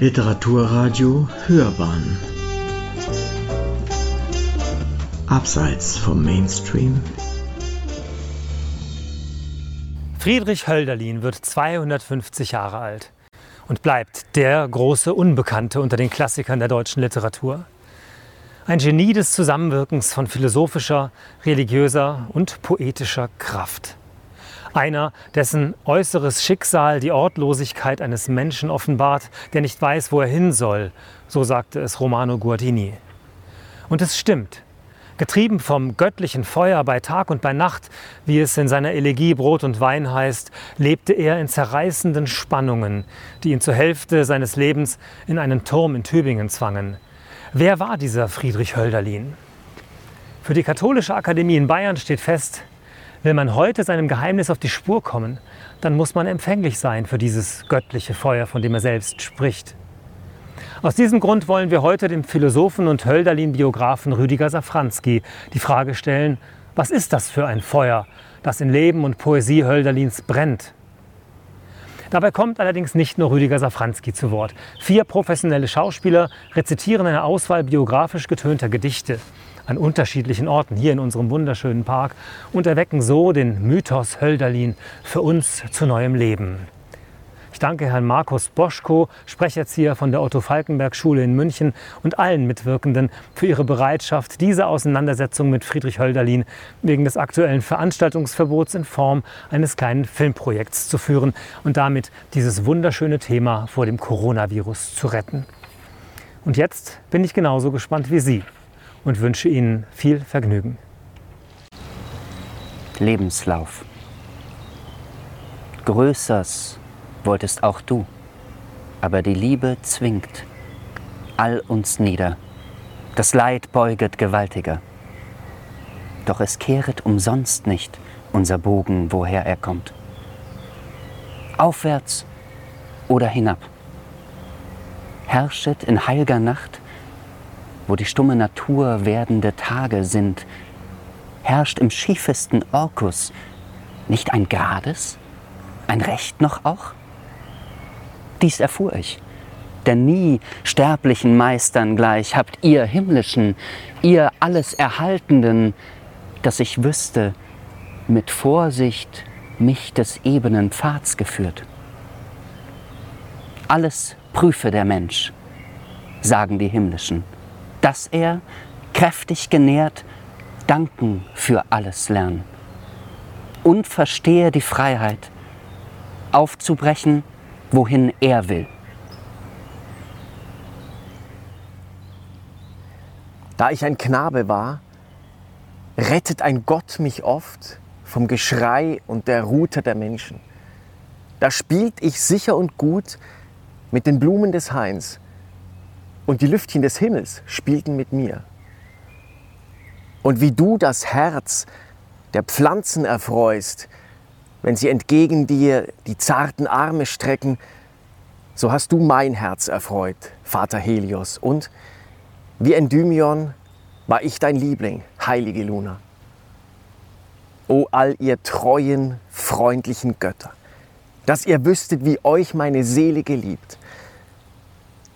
Literaturradio Hörbahn Abseits vom Mainstream Friedrich Hölderlin wird 250 Jahre alt und bleibt der große Unbekannte unter den Klassikern der deutschen Literatur. Ein Genie des Zusammenwirkens von philosophischer, religiöser und poetischer Kraft. Einer, dessen äußeres Schicksal die Ortlosigkeit eines Menschen offenbart, der nicht weiß, wo er hin soll, so sagte es Romano Guardini. Und es stimmt. Getrieben vom göttlichen Feuer bei Tag und bei Nacht, wie es in seiner Elegie Brot und Wein heißt, lebte er in zerreißenden Spannungen, die ihn zur Hälfte seines Lebens in einen Turm in Tübingen zwangen. Wer war dieser Friedrich Hölderlin? Für die Katholische Akademie in Bayern steht fest, will man heute seinem Geheimnis auf die Spur kommen, dann muss man empfänglich sein für dieses göttliche Feuer, von dem er selbst spricht. Aus diesem Grund wollen wir heute dem Philosophen und Hölderlin-Biografen Rüdiger Safranski die Frage stellen, was ist das für ein Feuer, das in Leben und Poesie Hölderlins brennt? Dabei kommt allerdings nicht nur Rüdiger Safranski zu Wort. Vier professionelle Schauspieler rezitieren eine Auswahl biografisch getönter Gedichte an unterschiedlichen Orten hier in unserem wunderschönen Park und erwecken so den Mythos Hölderlin für uns zu neuem Leben. Ich danke Herrn Markus Boschko, Sprecherzieher von der Otto-Falkenberg-Schule in München und allen Mitwirkenden für ihre Bereitschaft, diese Auseinandersetzung mit Friedrich Hölderlin wegen des aktuellen Veranstaltungsverbots in Form eines kleinen Filmprojekts zu führen und damit dieses wunderschöne Thema vor dem Coronavirus zu retten. Und jetzt bin ich genauso gespannt wie Sie und wünsche Ihnen viel Vergnügen. Lebenslauf. Größers wolltest auch du, aber die Liebe zwingt all uns nieder. Das Leid beuget gewaltiger. Doch es kehret umsonst nicht unser Bogen, woher er kommt. Aufwärts oder hinab. Herrschet in heilger Nacht, wo die stumme Natur werdende Tage sind, herrscht im schiefesten Orkus nicht ein Grades, ein Recht noch auch? Dies erfuhr ich. Denn nie sterblichen Meistern gleich habt ihr himmlischen, ihr alles Erhaltenden, dass ich wüsste, mit Vorsicht mich des ebenen Pfads geführt. Alles prüfe der Mensch, sagen die Himmlischen, dass er, kräftig genährt, danken für alles lernen und verstehe die Freiheit, aufzubrechen, wohin er will. Da ich ein Knabe war, rettet ein Gott mich oft vom Geschrei und der Rute der Menschen. Da spielt ich sicher und gut mit den Blumen des Hains und die Lüftchen des Himmels spielten mit mir. Und wie du das Herz der Pflanzen erfreust, wenn sie entgegen dir die zarten Arme strecken, so hast du mein Herz erfreut, Vater Helios. Und wie Endymion war ich dein Liebling, heilige Luna. O all ihr treuen, freundlichen Götter, dass ihr wüsstet, wie euch meine Seele geliebt.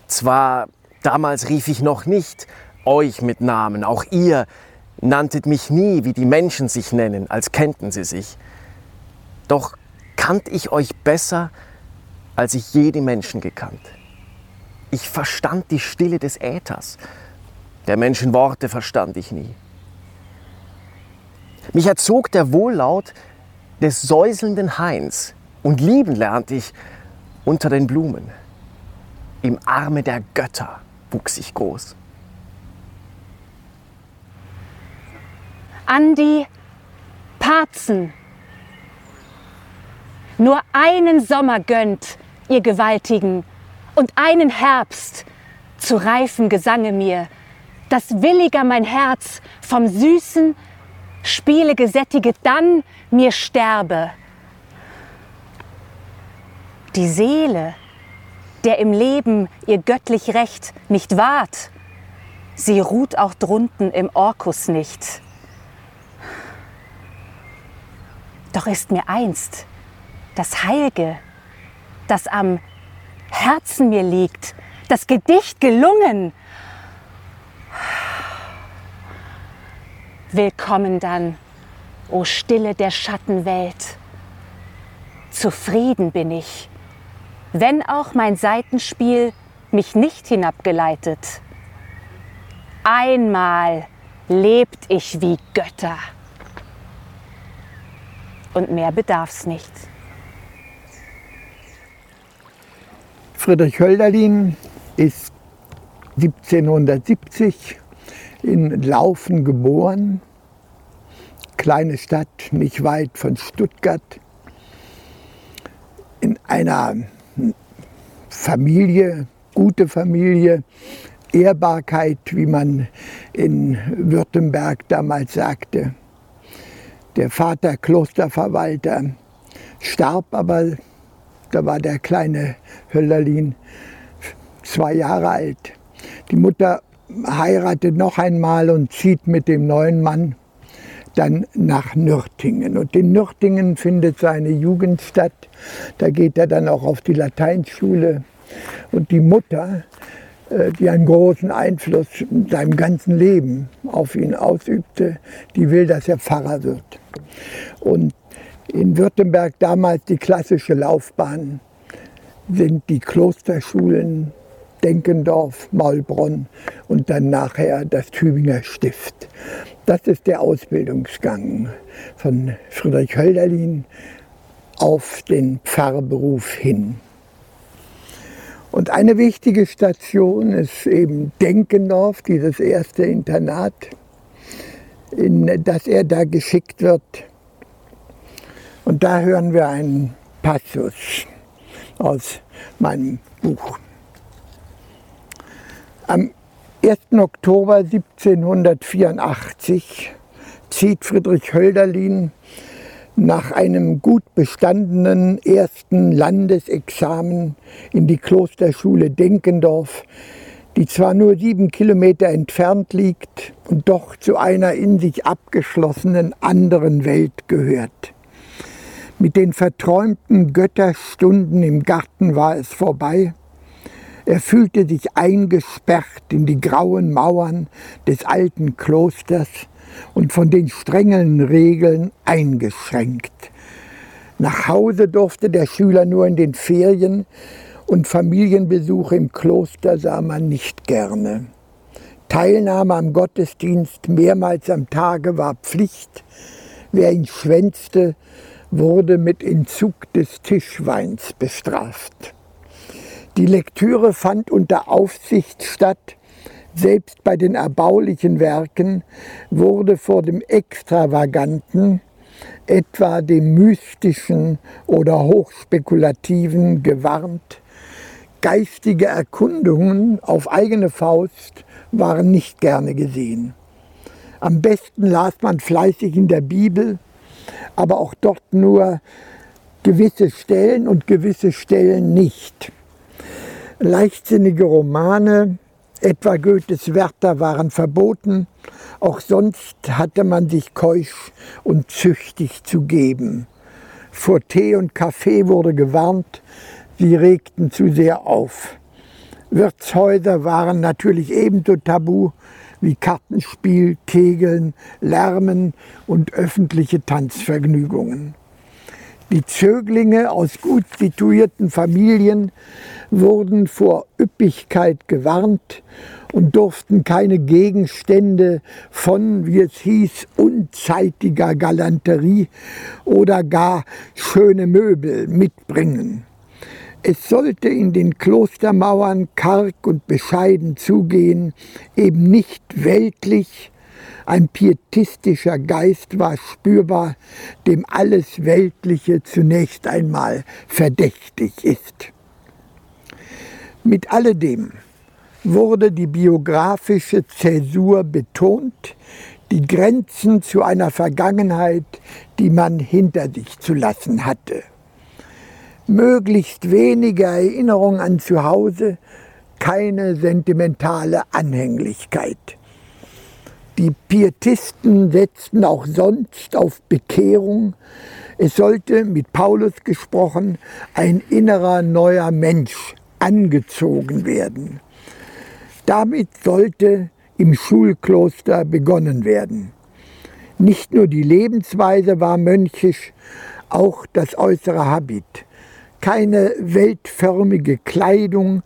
Zwar damals rief ich noch nicht euch mit Namen, auch ihr nanntet mich nie, wie die Menschen sich nennen, als kennten sie sich. Doch kannte ich euch besser, als ich je die Menschen gekannt. Ich verstand die Stille des Äthers. Der Menschen Worte verstand ich nie. Mich erzog der Wohllaut des säuselnden Hains und lieben lernte ich unter den Blumen. Im Arme der Götter wuchs ich groß. An die Parzen nur einen Sommer gönnt, ihr Gewaltigen, und einen Herbst zu reifen Gesange mir, dass williger mein Herz vom süßen Spiele gesättiget dann mir sterbe. Die Seele, der im Leben ihr göttlich Recht nicht wahrt, sie ruht auch drunten im Orkus nicht. Doch ist mir einst das Heilge, das am Herzen mir liegt, das Gedicht gelungen. Willkommen dann, o Stille der Schattenwelt. Zufrieden bin ich, wenn auch mein Seitenspiel mich nicht hinabgeleitet. Einmal lebt ich wie Götter. Und mehr bedarf's nicht. Friedrich Hölderlin ist 1770 in Laufen geboren, kleine Stadt nicht weit von Stuttgart, in einer Familie, gute Familie, Ehrbarkeit, wie man in Württemberg damals sagte. Der Vater Klosterverwalter starb aber, da war der kleine Höllerlin zwei Jahre alt. Die Mutter heiratet noch einmal und zieht mit dem neuen Mann dann nach Nürtingen. Und in Nürtingen findet seine Jugend statt. Da geht er dann auch auf die Lateinschule. Und die Mutter, äh, die einen großen Einfluss in seinem ganzen Leben auf ihn ausübte, die will, dass er Pfarrer wird. Und in Württemberg damals die klassische Laufbahn sind die Klosterschulen Denkendorf, Maulbronn und dann nachher das Tübinger Stift. Das ist der Ausbildungsgang von Friedrich Hölderlin auf den Pfarrberuf hin. Und eine wichtige Station ist eben Denkendorf, dieses erste Internat, in das er da geschickt wird. Und da hören wir einen Passus aus meinem Buch. Am 1. Oktober 1784 zieht Friedrich Hölderlin nach einem gut bestandenen ersten Landesexamen in die Klosterschule Denkendorf, die zwar nur sieben Kilometer entfernt liegt und doch zu einer in sich abgeschlossenen anderen Welt gehört. Mit den verträumten Götterstunden im Garten war es vorbei. Er fühlte sich eingesperrt in die grauen Mauern des alten Klosters und von den strengen Regeln eingeschränkt. Nach Hause durfte der Schüler nur in den Ferien und Familienbesuche im Kloster sah man nicht gerne. Teilnahme am Gottesdienst mehrmals am Tage war Pflicht. Wer ihn schwänzte, wurde mit Entzug des Tischweins bestraft. Die Lektüre fand unter Aufsicht statt. Selbst bei den erbaulichen Werken wurde vor dem Extravaganten, etwa dem Mystischen oder Hochspekulativen gewarnt. Geistige Erkundungen auf eigene Faust waren nicht gerne gesehen. Am besten las man fleißig in der Bibel, aber auch dort nur gewisse Stellen und gewisse Stellen nicht. Leichtsinnige Romane, etwa Goethes Werther, waren verboten. Auch sonst hatte man sich keusch und züchtig zu geben. Vor Tee und Kaffee wurde gewarnt, sie regten zu sehr auf. Wirtshäuser waren natürlich ebenso tabu wie Kartenspiel, Kegeln, Lärmen und öffentliche Tanzvergnügungen. Die Zöglinge aus gut situierten Familien wurden vor Üppigkeit gewarnt und durften keine Gegenstände von, wie es hieß, unzeitiger Galanterie oder gar schöne Möbel mitbringen. Es sollte in den Klostermauern karg und bescheiden zugehen, eben nicht weltlich, ein pietistischer Geist war spürbar, dem alles Weltliche zunächst einmal verdächtig ist. Mit alledem wurde die biografische Zäsur betont, die Grenzen zu einer Vergangenheit, die man hinter sich zu lassen hatte. Möglichst wenige Erinnerung an zu Hause, keine sentimentale Anhänglichkeit. Die Pietisten setzten auch sonst auf Bekehrung. Es sollte, mit Paulus gesprochen, ein innerer neuer Mensch angezogen werden. Damit sollte im Schulkloster begonnen werden. Nicht nur die Lebensweise war mönchisch, auch das äußere Habit. Keine weltförmige Kleidung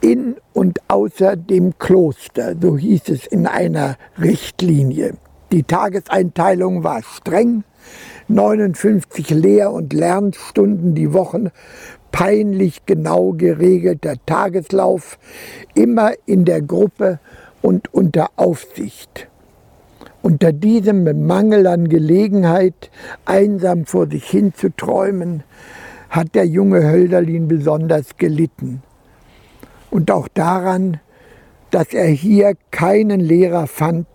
in und außer dem Kloster, so hieß es in einer Richtlinie. Die Tageseinteilung war streng, 59 Lehr- und Lernstunden die Woche, peinlich genau geregelter Tageslauf, immer in der Gruppe und unter Aufsicht. Unter diesem Mangel an Gelegenheit, einsam vor sich hin zu träumen, hat der junge Hölderlin besonders gelitten. Und auch daran, dass er hier keinen Lehrer fand,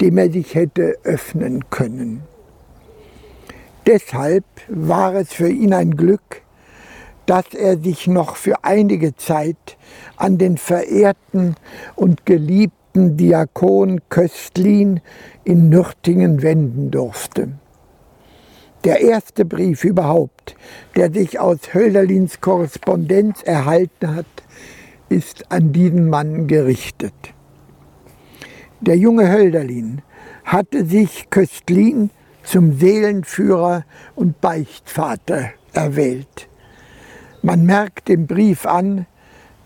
dem er sich hätte öffnen können. Deshalb war es für ihn ein Glück, dass er sich noch für einige Zeit an den verehrten und geliebten Diakon Köstlin in Nürtingen wenden durfte. Der erste Brief überhaupt, der sich aus Hölderlins Korrespondenz erhalten hat, ist an diesen Mann gerichtet. Der junge Hölderlin hatte sich Köstlin zum Seelenführer und Beichtvater erwählt. Man merkt im Brief an,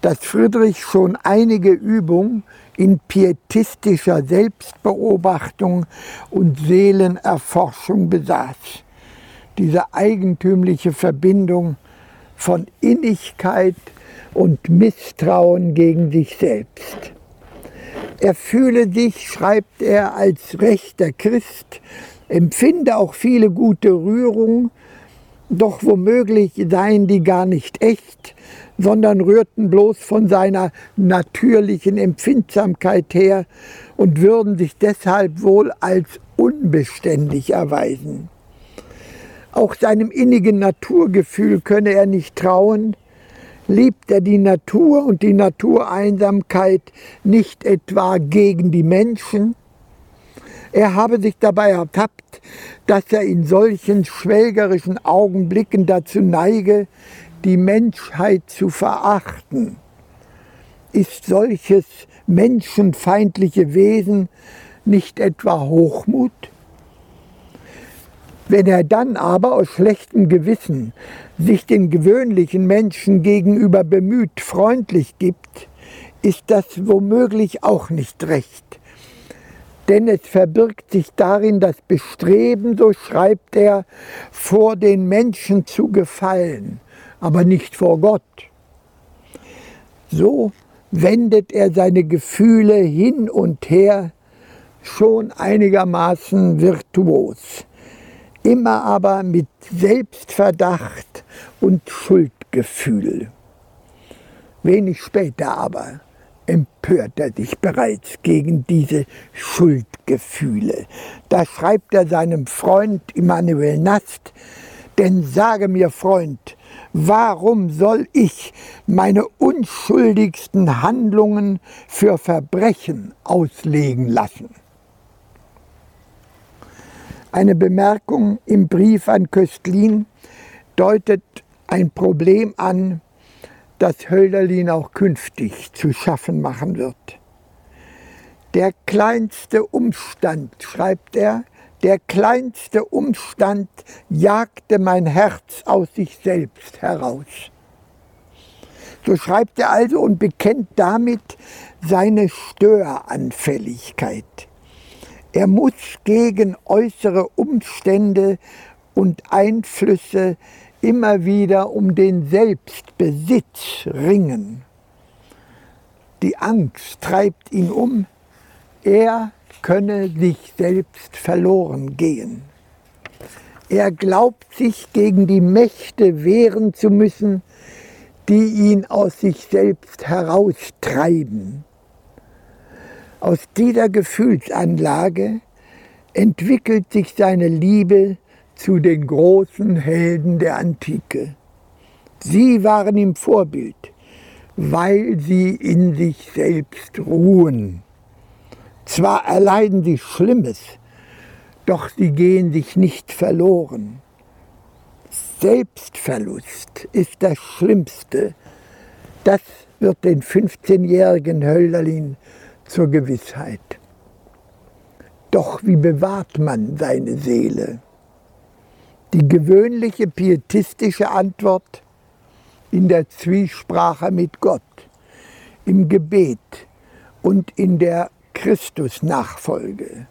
dass Friedrich schon einige Übung in pietistischer Selbstbeobachtung und Seelenerforschung besaß. Diese eigentümliche Verbindung von Innigkeit und Misstrauen gegen sich selbst. Er fühle sich, schreibt er, als rechter Christ, empfinde auch viele gute Rührungen, doch womöglich seien die gar nicht echt, sondern rührten bloß von seiner natürlichen Empfindsamkeit her und würden sich deshalb wohl als unbeständig erweisen. Auch seinem innigen Naturgefühl könne er nicht trauen, liebt er die Natur und die Natureinsamkeit nicht etwa gegen die Menschen, er habe sich dabei ertappt, dass er in solchen schwelgerischen Augenblicken dazu neige, die Menschheit zu verachten. Ist solches menschenfeindliche Wesen nicht etwa Hochmut? Wenn er dann aber aus schlechtem Gewissen sich den gewöhnlichen Menschen gegenüber bemüht freundlich gibt, ist das womöglich auch nicht recht denn es verbirgt sich darin das Bestreben, so schreibt er, vor den Menschen zu gefallen, aber nicht vor Gott. So wendet er seine Gefühle hin und her, schon einigermaßen virtuos, immer aber mit Selbstverdacht und Schuldgefühl. Wenig später aber empört er sich bereits gegen diese Schuldgefühle. Da schreibt er seinem Freund Immanuel Nast, denn sage mir, Freund, warum soll ich meine unschuldigsten Handlungen für Verbrechen auslegen lassen? Eine Bemerkung im Brief an Köstlin deutet ein Problem an, das Hölderlin auch künftig zu schaffen machen wird. Der kleinste Umstand, schreibt er, der kleinste Umstand jagte mein Herz aus sich selbst heraus. So schreibt er also und bekennt damit seine Störanfälligkeit. Er muss gegen äußere Umstände und Einflüsse immer wieder um den Selbstbesitz ringen. Die Angst treibt ihn um, er könne sich selbst verloren gehen. Er glaubt sich gegen die Mächte wehren zu müssen, die ihn aus sich selbst heraustreiben. Aus dieser Gefühlsanlage entwickelt sich seine Liebe zu den großen Helden der Antike. Sie waren ihm Vorbild, weil sie in sich selbst ruhen. Zwar erleiden sie Schlimmes, doch sie gehen sich nicht verloren. Selbstverlust ist das Schlimmste. Das wird den 15-jährigen Hölderlin zur Gewissheit. Doch wie bewahrt man seine Seele? Die gewöhnliche pietistische Antwort in der Zwiesprache mit Gott, im Gebet und in der Christusnachfolge,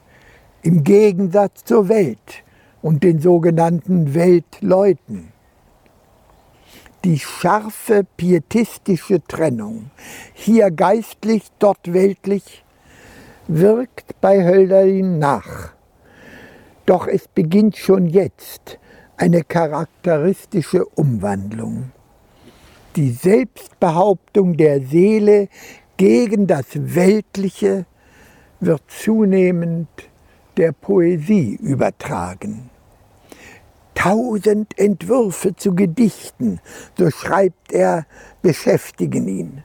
im Gegensatz zur Welt und den sogenannten Weltleuten. Die scharfe pietistische Trennung, hier geistlich, dort weltlich, wirkt bei Hölderlin nach. Doch es beginnt schon jetzt eine charakteristische Umwandlung. Die Selbstbehauptung der Seele gegen das Weltliche wird zunehmend der Poesie übertragen. Tausend Entwürfe zu Gedichten, so schreibt er, beschäftigen ihn.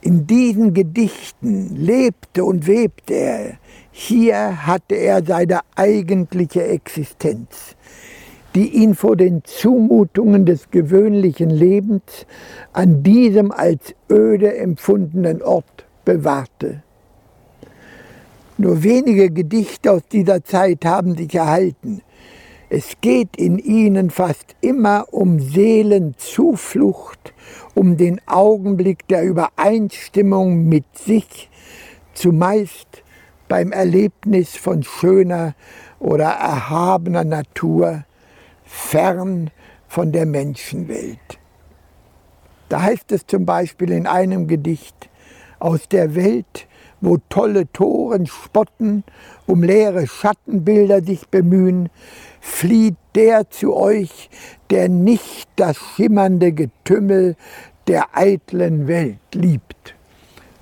In diesen Gedichten lebte und webte er. Hier hatte er seine eigentliche Existenz, die ihn vor den Zumutungen des gewöhnlichen Lebens an diesem als öde empfundenen Ort bewahrte. Nur wenige Gedichte aus dieser Zeit haben sich erhalten. Es geht in ihnen fast immer um Seelenzuflucht, um den Augenblick der Übereinstimmung mit sich, zumeist beim Erlebnis von schöner oder erhabener Natur, fern von der Menschenwelt. Da heißt es zum Beispiel in einem Gedicht, aus der Welt wo tolle Toren spotten, um leere Schattenbilder sich bemühen, flieht der zu euch, der nicht das schimmernde Getümmel der eitlen Welt liebt.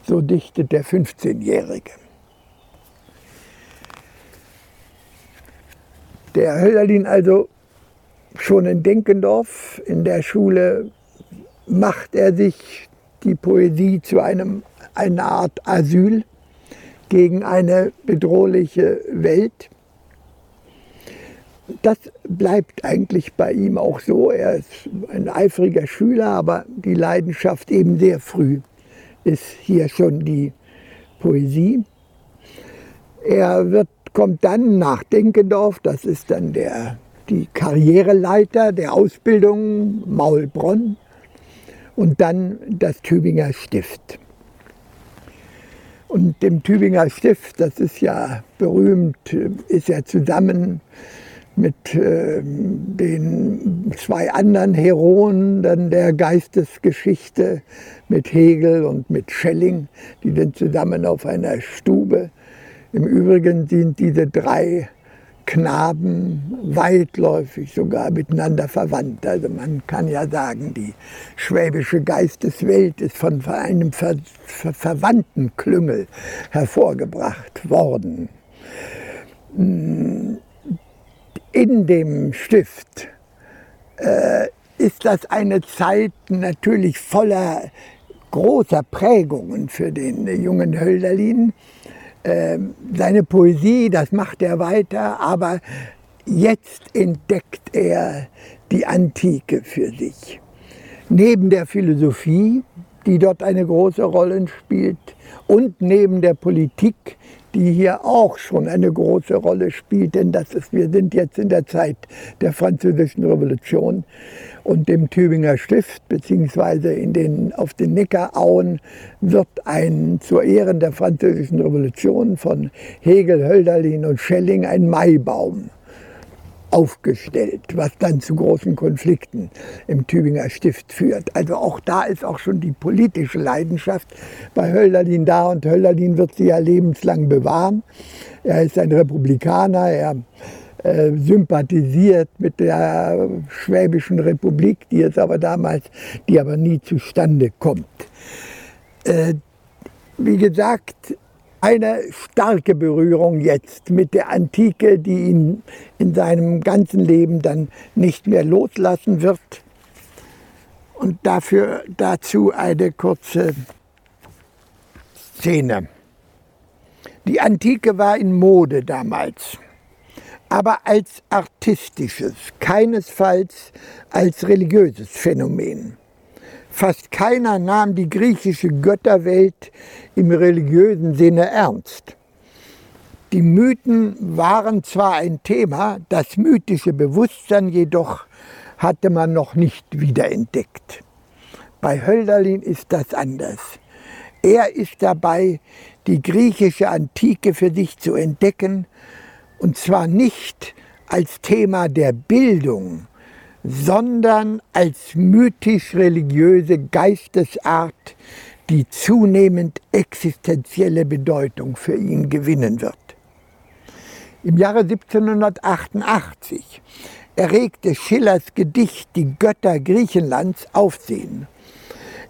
So dichtet der 15-Jährige. Der Hölderlin also schon in Denkendorf in der Schule macht er sich die Poesie zu einem, einer Art Asyl gegen eine bedrohliche Welt. Das bleibt eigentlich bei ihm auch so. Er ist ein eifriger Schüler, aber die Leidenschaft eben sehr früh ist hier schon die Poesie. Er wird, kommt dann nach Denkendorf, das ist dann der, die Karriereleiter der Ausbildung Maulbronn und dann das Tübinger Stift. Und dem Tübinger Stift, das ist ja berühmt, ist er zusammen mit äh, den zwei anderen Heroen dann der Geistesgeschichte, mit Hegel und mit Schelling, die sind zusammen auf einer Stube. Im Übrigen sind diese drei Knaben weitläufig sogar miteinander verwandt. Also man kann ja sagen, die schwäbische Geisteswelt ist von einem ver ver verwandten Klüngel hervorgebracht worden. In dem Stift äh, ist das eine Zeit natürlich voller großer Prägungen für den jungen Hölderlin. Ähm, seine Poesie, das macht er weiter, aber jetzt entdeckt er die Antike für sich. Neben der Philosophie, die dort eine große Rolle spielt, und neben der Politik, die hier auch schon eine große Rolle spielt, denn das ist, wir sind jetzt in der Zeit der Französischen Revolution und dem Tübinger Stift, beziehungsweise in den, auf den Neckarauen wird ein zur Ehren der Französischen Revolution von Hegel, Hölderlin und Schelling ein Maibaum aufgestellt, was dann zu großen Konflikten im Tübinger Stift führt. Also auch da ist auch schon die politische Leidenschaft bei Hölderlin da und Hölderlin wird sie ja lebenslang bewahren. Er ist ein Republikaner, er äh, sympathisiert mit der Schwäbischen Republik, die jetzt aber damals, die aber nie zustande kommt. Äh, wie gesagt, eine starke Berührung jetzt mit der Antike, die ihn in seinem ganzen Leben dann nicht mehr loslassen wird. Und dafür dazu eine kurze Szene. Die Antike war in Mode damals. aber als artistisches, keinesfalls als religiöses Phänomen. Fast keiner nahm die griechische Götterwelt im religiösen Sinne ernst. Die Mythen waren zwar ein Thema, das mythische Bewusstsein jedoch hatte man noch nicht wiederentdeckt. Bei Hölderlin ist das anders. Er ist dabei, die griechische Antike für sich zu entdecken, und zwar nicht als Thema der Bildung, sondern als mythisch-religiöse Geistesart, die zunehmend existenzielle Bedeutung für ihn gewinnen wird. Im Jahre 1788 erregte Schillers Gedicht Die Götter Griechenlands Aufsehen.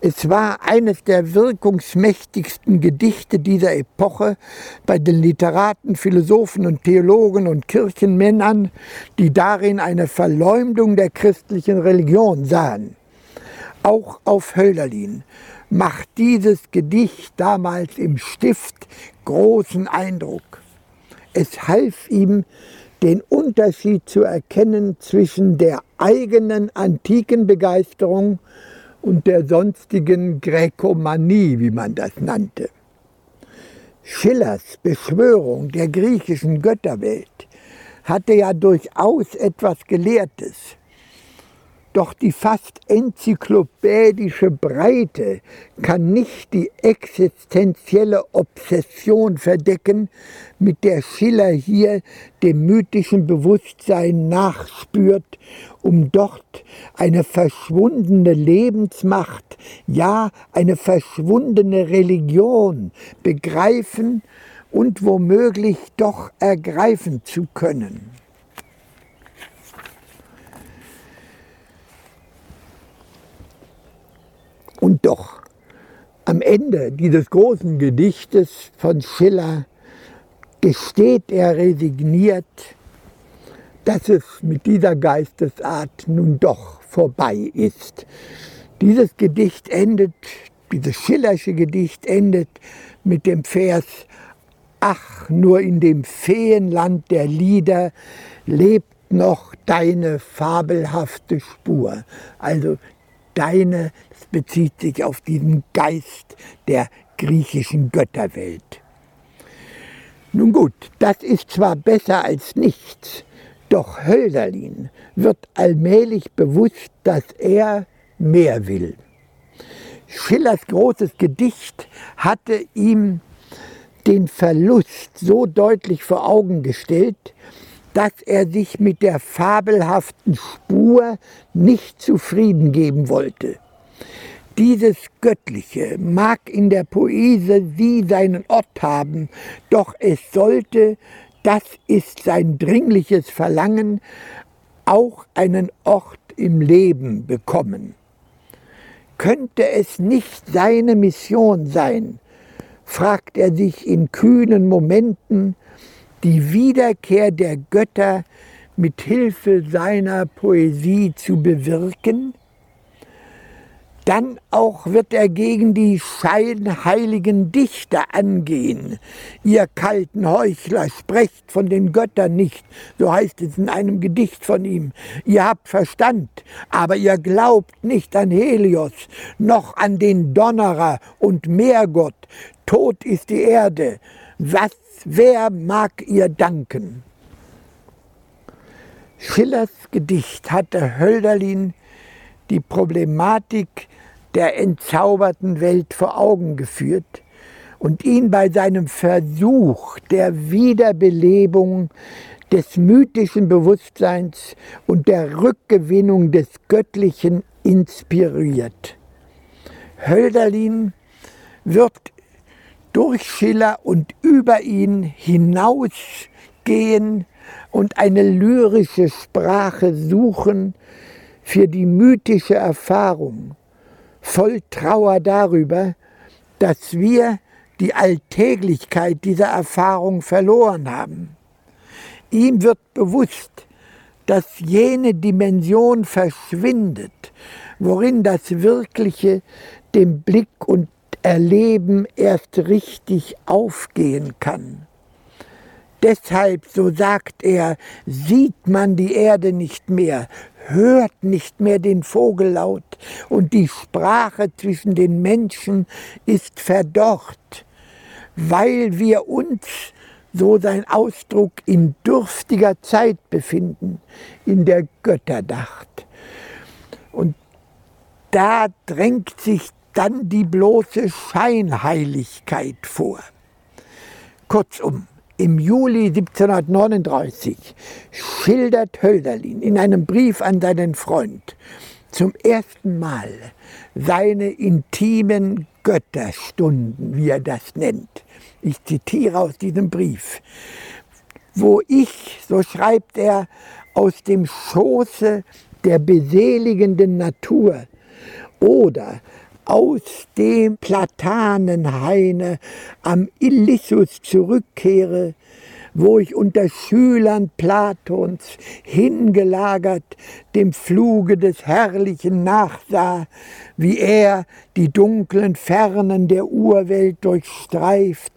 Es war eines der wirkungsmächtigsten Gedichte dieser Epoche bei den Literaten, Philosophen und Theologen und Kirchenmännern, die darin eine Verleumdung der christlichen Religion sahen. Auch auf Hölderlin macht dieses Gedicht damals im Stift großen Eindruck. Es half ihm, den Unterschied zu erkennen zwischen der eigenen antiken Begeisterung und der sonstigen Gräkomanie, wie man das nannte. Schillers Beschwörung der griechischen Götterwelt hatte ja durchaus etwas Gelehrtes. Doch die fast enzyklopädische Breite kann nicht die existenzielle Obsession verdecken, mit der Schiller hier dem mythischen Bewusstsein nachspürt, um dort eine verschwundene Lebensmacht, ja eine verschwundene Religion begreifen und womöglich doch ergreifen zu können. Und doch, am Ende dieses großen Gedichtes von Schiller gesteht er resigniert, dass es mit dieser Geistesart nun doch vorbei ist. Dieses Gedicht endet, dieses Schillersche Gedicht endet mit dem Vers Ach, nur in dem Feenland der Lieder lebt noch deine fabelhafte Spur. Also deine, bezieht sich auf diesen Geist der griechischen Götterwelt. Nun gut, das ist zwar besser als nichts, doch Hölderlin wird allmählich bewusst, dass er mehr will. Schillers großes Gedicht hatte ihm den Verlust so deutlich vor Augen gestellt, dass er sich mit der fabelhaften Spur nicht zufrieden geben wollte. Dieses Göttliche mag in der Poesie seinen Ort haben, doch es sollte, das ist sein dringliches Verlangen, auch einen Ort im Leben bekommen. Könnte es nicht seine Mission sein, fragt er sich in kühnen Momenten, die Wiederkehr der Götter mit Hilfe seiner Poesie zu bewirken? Dann auch wird er gegen die scheinheiligen Dichter angehen. Ihr kalten Heuchler, sprecht von den Göttern nicht, so heißt es in einem Gedicht von ihm. Ihr habt Verstand, aber ihr glaubt nicht an Helios, noch an den Donnerer und Meergott. Tot ist die Erde. Was wer mag ihr danken? Schillers Gedicht hatte Hölderlin die Problematik der entzauberten Welt vor Augen geführt und ihn bei seinem Versuch der Wiederbelebung des mythischen Bewusstseins und der Rückgewinnung des Göttlichen inspiriert. Hölderlin wird durch Schiller und über ihn hinausgehen und eine lyrische Sprache suchen für die mythische Erfahrung, voll Trauer darüber, dass wir die Alltäglichkeit dieser Erfahrung verloren haben. Ihm wird bewusst, dass jene Dimension verschwindet, worin das Wirkliche dem Blick und Erleben erst richtig aufgehen kann. Deshalb, so sagt er, sieht man die Erde nicht mehr, hört nicht mehr den Vogellaut und die Sprache zwischen den Menschen ist verdorrt, weil wir uns, so sein Ausdruck, in dürftiger Zeit befinden, in der Götterdacht. Und da drängt sich dann die bloße Scheinheiligkeit vor. Kurzum, im Juli 1739 schildert Hölderlin in einem Brief an seinen Freund zum ersten Mal seine intimen Götterstunden, wie er das nennt. Ich zitiere aus diesem Brief. Wo ich, so schreibt er, aus dem Schoße der beseligenden Natur oder aus dem Platanenhaine am Ilyssus zurückkehre, wo ich unter Schülern Platons hingelagert dem Fluge des Herrlichen nachsah, wie er die dunklen Fernen der Urwelt durchstreift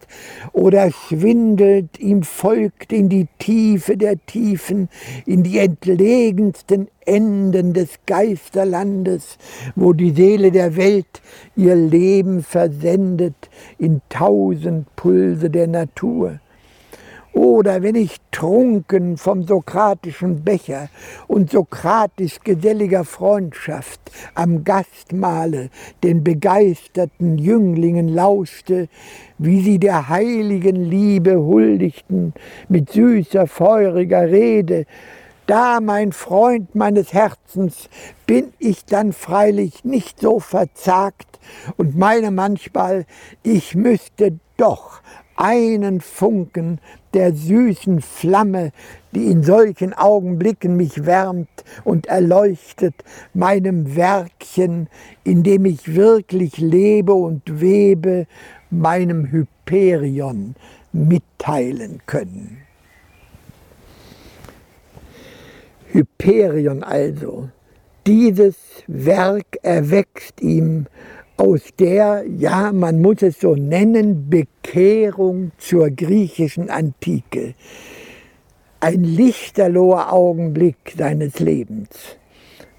oder schwindelt ihm folgt in die Tiefe der Tiefen, in die entlegensten Enden des Geisterlandes, wo die Seele der Welt ihr Leben versendet in tausend Pulse der Natur. Oder wenn ich trunken vom sokratischen Becher und sokratisch geselliger Freundschaft am Gastmahle den begeisterten Jünglingen lauschte, wie sie der heiligen Liebe huldigten mit süßer, feuriger Rede, da, mein Freund meines Herzens, bin ich dann freilich nicht so verzagt und meine manchmal, ich müsste doch einen Funken der süßen Flamme, die in solchen Augenblicken mich wärmt und erleuchtet, meinem Werkchen, in dem ich wirklich lebe und webe, meinem Hyperion mitteilen können. Hyperion also, dieses Werk erwächst ihm aus der, ja, man muss es so nennen, Bekehrung zur griechischen Antike. Ein lichterloher Augenblick seines Lebens.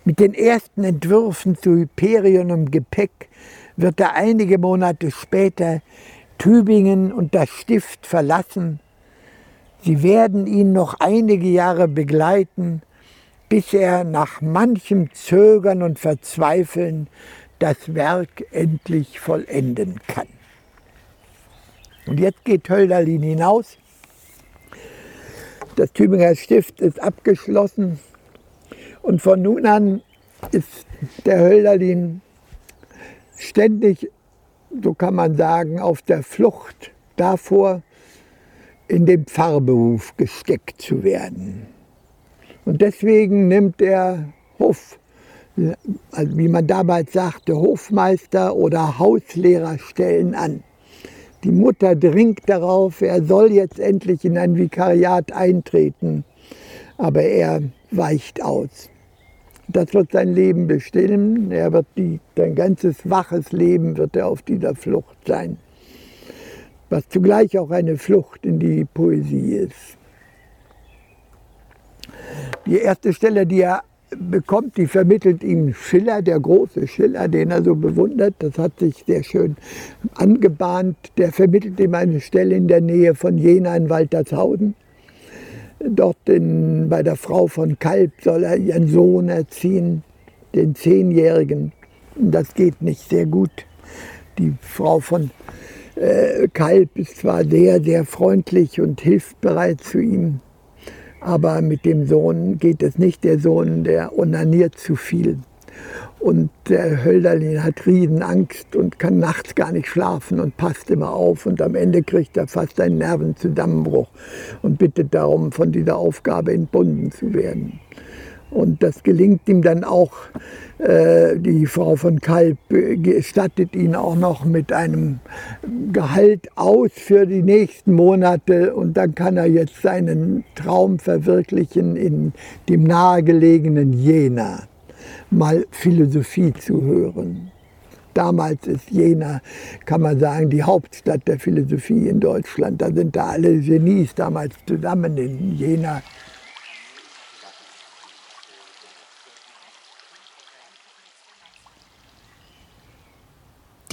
Mit den ersten Entwürfen zu Hyperion im Gepäck wird er einige Monate später Tübingen und das Stift verlassen. Sie werden ihn noch einige Jahre begleiten, bis er nach manchem Zögern und Verzweifeln das Werk endlich vollenden kann. Und jetzt geht Hölderlin hinaus. Das Tübinger Stift ist abgeschlossen und von nun an ist der Hölderlin ständig, so kann man sagen, auf der Flucht davor, in den Pfarrberuf gesteckt zu werden. Und deswegen nimmt er Hof also wie man damals sagte, Hofmeister oder Hauslehrerstellen an. Die Mutter dringt darauf, er soll jetzt endlich in ein Vikariat eintreten, aber er weicht aus. Das wird sein Leben bestimmen. Er wird die, sein ganzes waches Leben wird er auf dieser Flucht sein, was zugleich auch eine Flucht in die Poesie ist. Die erste Stelle, die er bekommt, die vermittelt ihm Schiller, der große Schiller, den er so bewundert. Das hat sich sehr schön angebahnt. Der vermittelt ihm eine Stelle in der Nähe von Jena in Waltershausen. Dort in, bei der Frau von Kalb soll er ihren Sohn erziehen, den Zehnjährigen. Das geht nicht sehr gut. Die Frau von äh, Kalb ist zwar sehr, sehr freundlich und hilfsbereit zu ihm, aber mit dem Sohn geht es nicht. Der Sohn, der onaniert zu viel. Und der Hölderlin hat Riesenangst und kann nachts gar nicht schlafen und passt immer auf. Und am Ende kriegt er fast einen Nervenzusammenbruch und bittet darum, von dieser Aufgabe entbunden zu werden. Und das gelingt ihm dann auch. Äh, die Frau von Kalb stattet ihn auch noch mit einem Gehalt aus für die nächsten Monate. Und dann kann er jetzt seinen Traum verwirklichen, in dem nahegelegenen Jena mal Philosophie zu hören. Damals ist Jena, kann man sagen, die Hauptstadt der Philosophie in Deutschland. Da sind da alle Genies damals zusammen in Jena.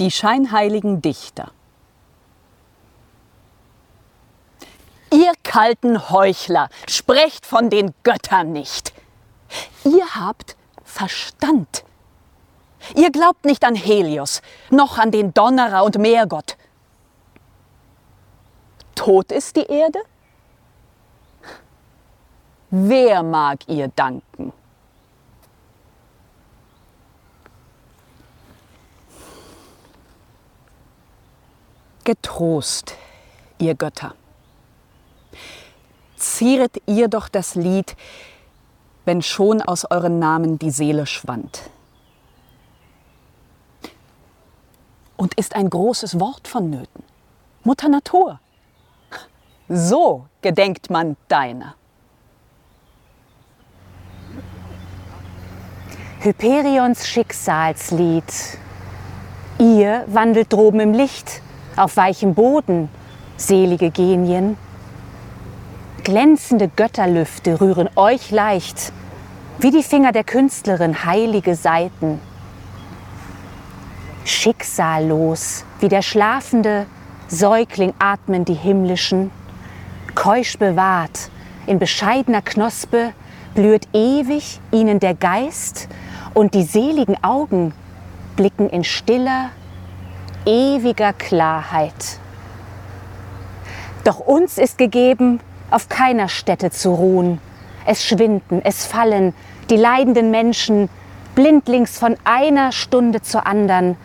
Die scheinheiligen Dichter. Ihr kalten Heuchler, sprecht von den Göttern nicht. Ihr habt Verstand. Ihr glaubt nicht an Helios, noch an den Donnerer und Meergott. Tot ist die Erde? Wer mag ihr danken? Getrost, ihr Götter. Zieret ihr doch das Lied, wenn schon aus euren Namen die Seele schwand. Und ist ein großes Wort vonnöten. Mutter Natur. So gedenkt man deiner. Hyperions Schicksalslied. Ihr wandelt droben im Licht, auf weichem Boden, selige Genien. Glänzende Götterlüfte rühren euch leicht, wie die Finger der Künstlerin heilige Seiten. Schicksallos, wie der schlafende Säugling atmen die himmlischen, keusch bewahrt, in bescheidener Knospe blüht ewig ihnen der Geist und die seligen Augen blicken in stiller, ewiger Klarheit. Doch uns ist gegeben, auf keiner Stätte zu ruhen. Es schwinden, es fallen die leidenden Menschen blindlings von einer Stunde zur andern,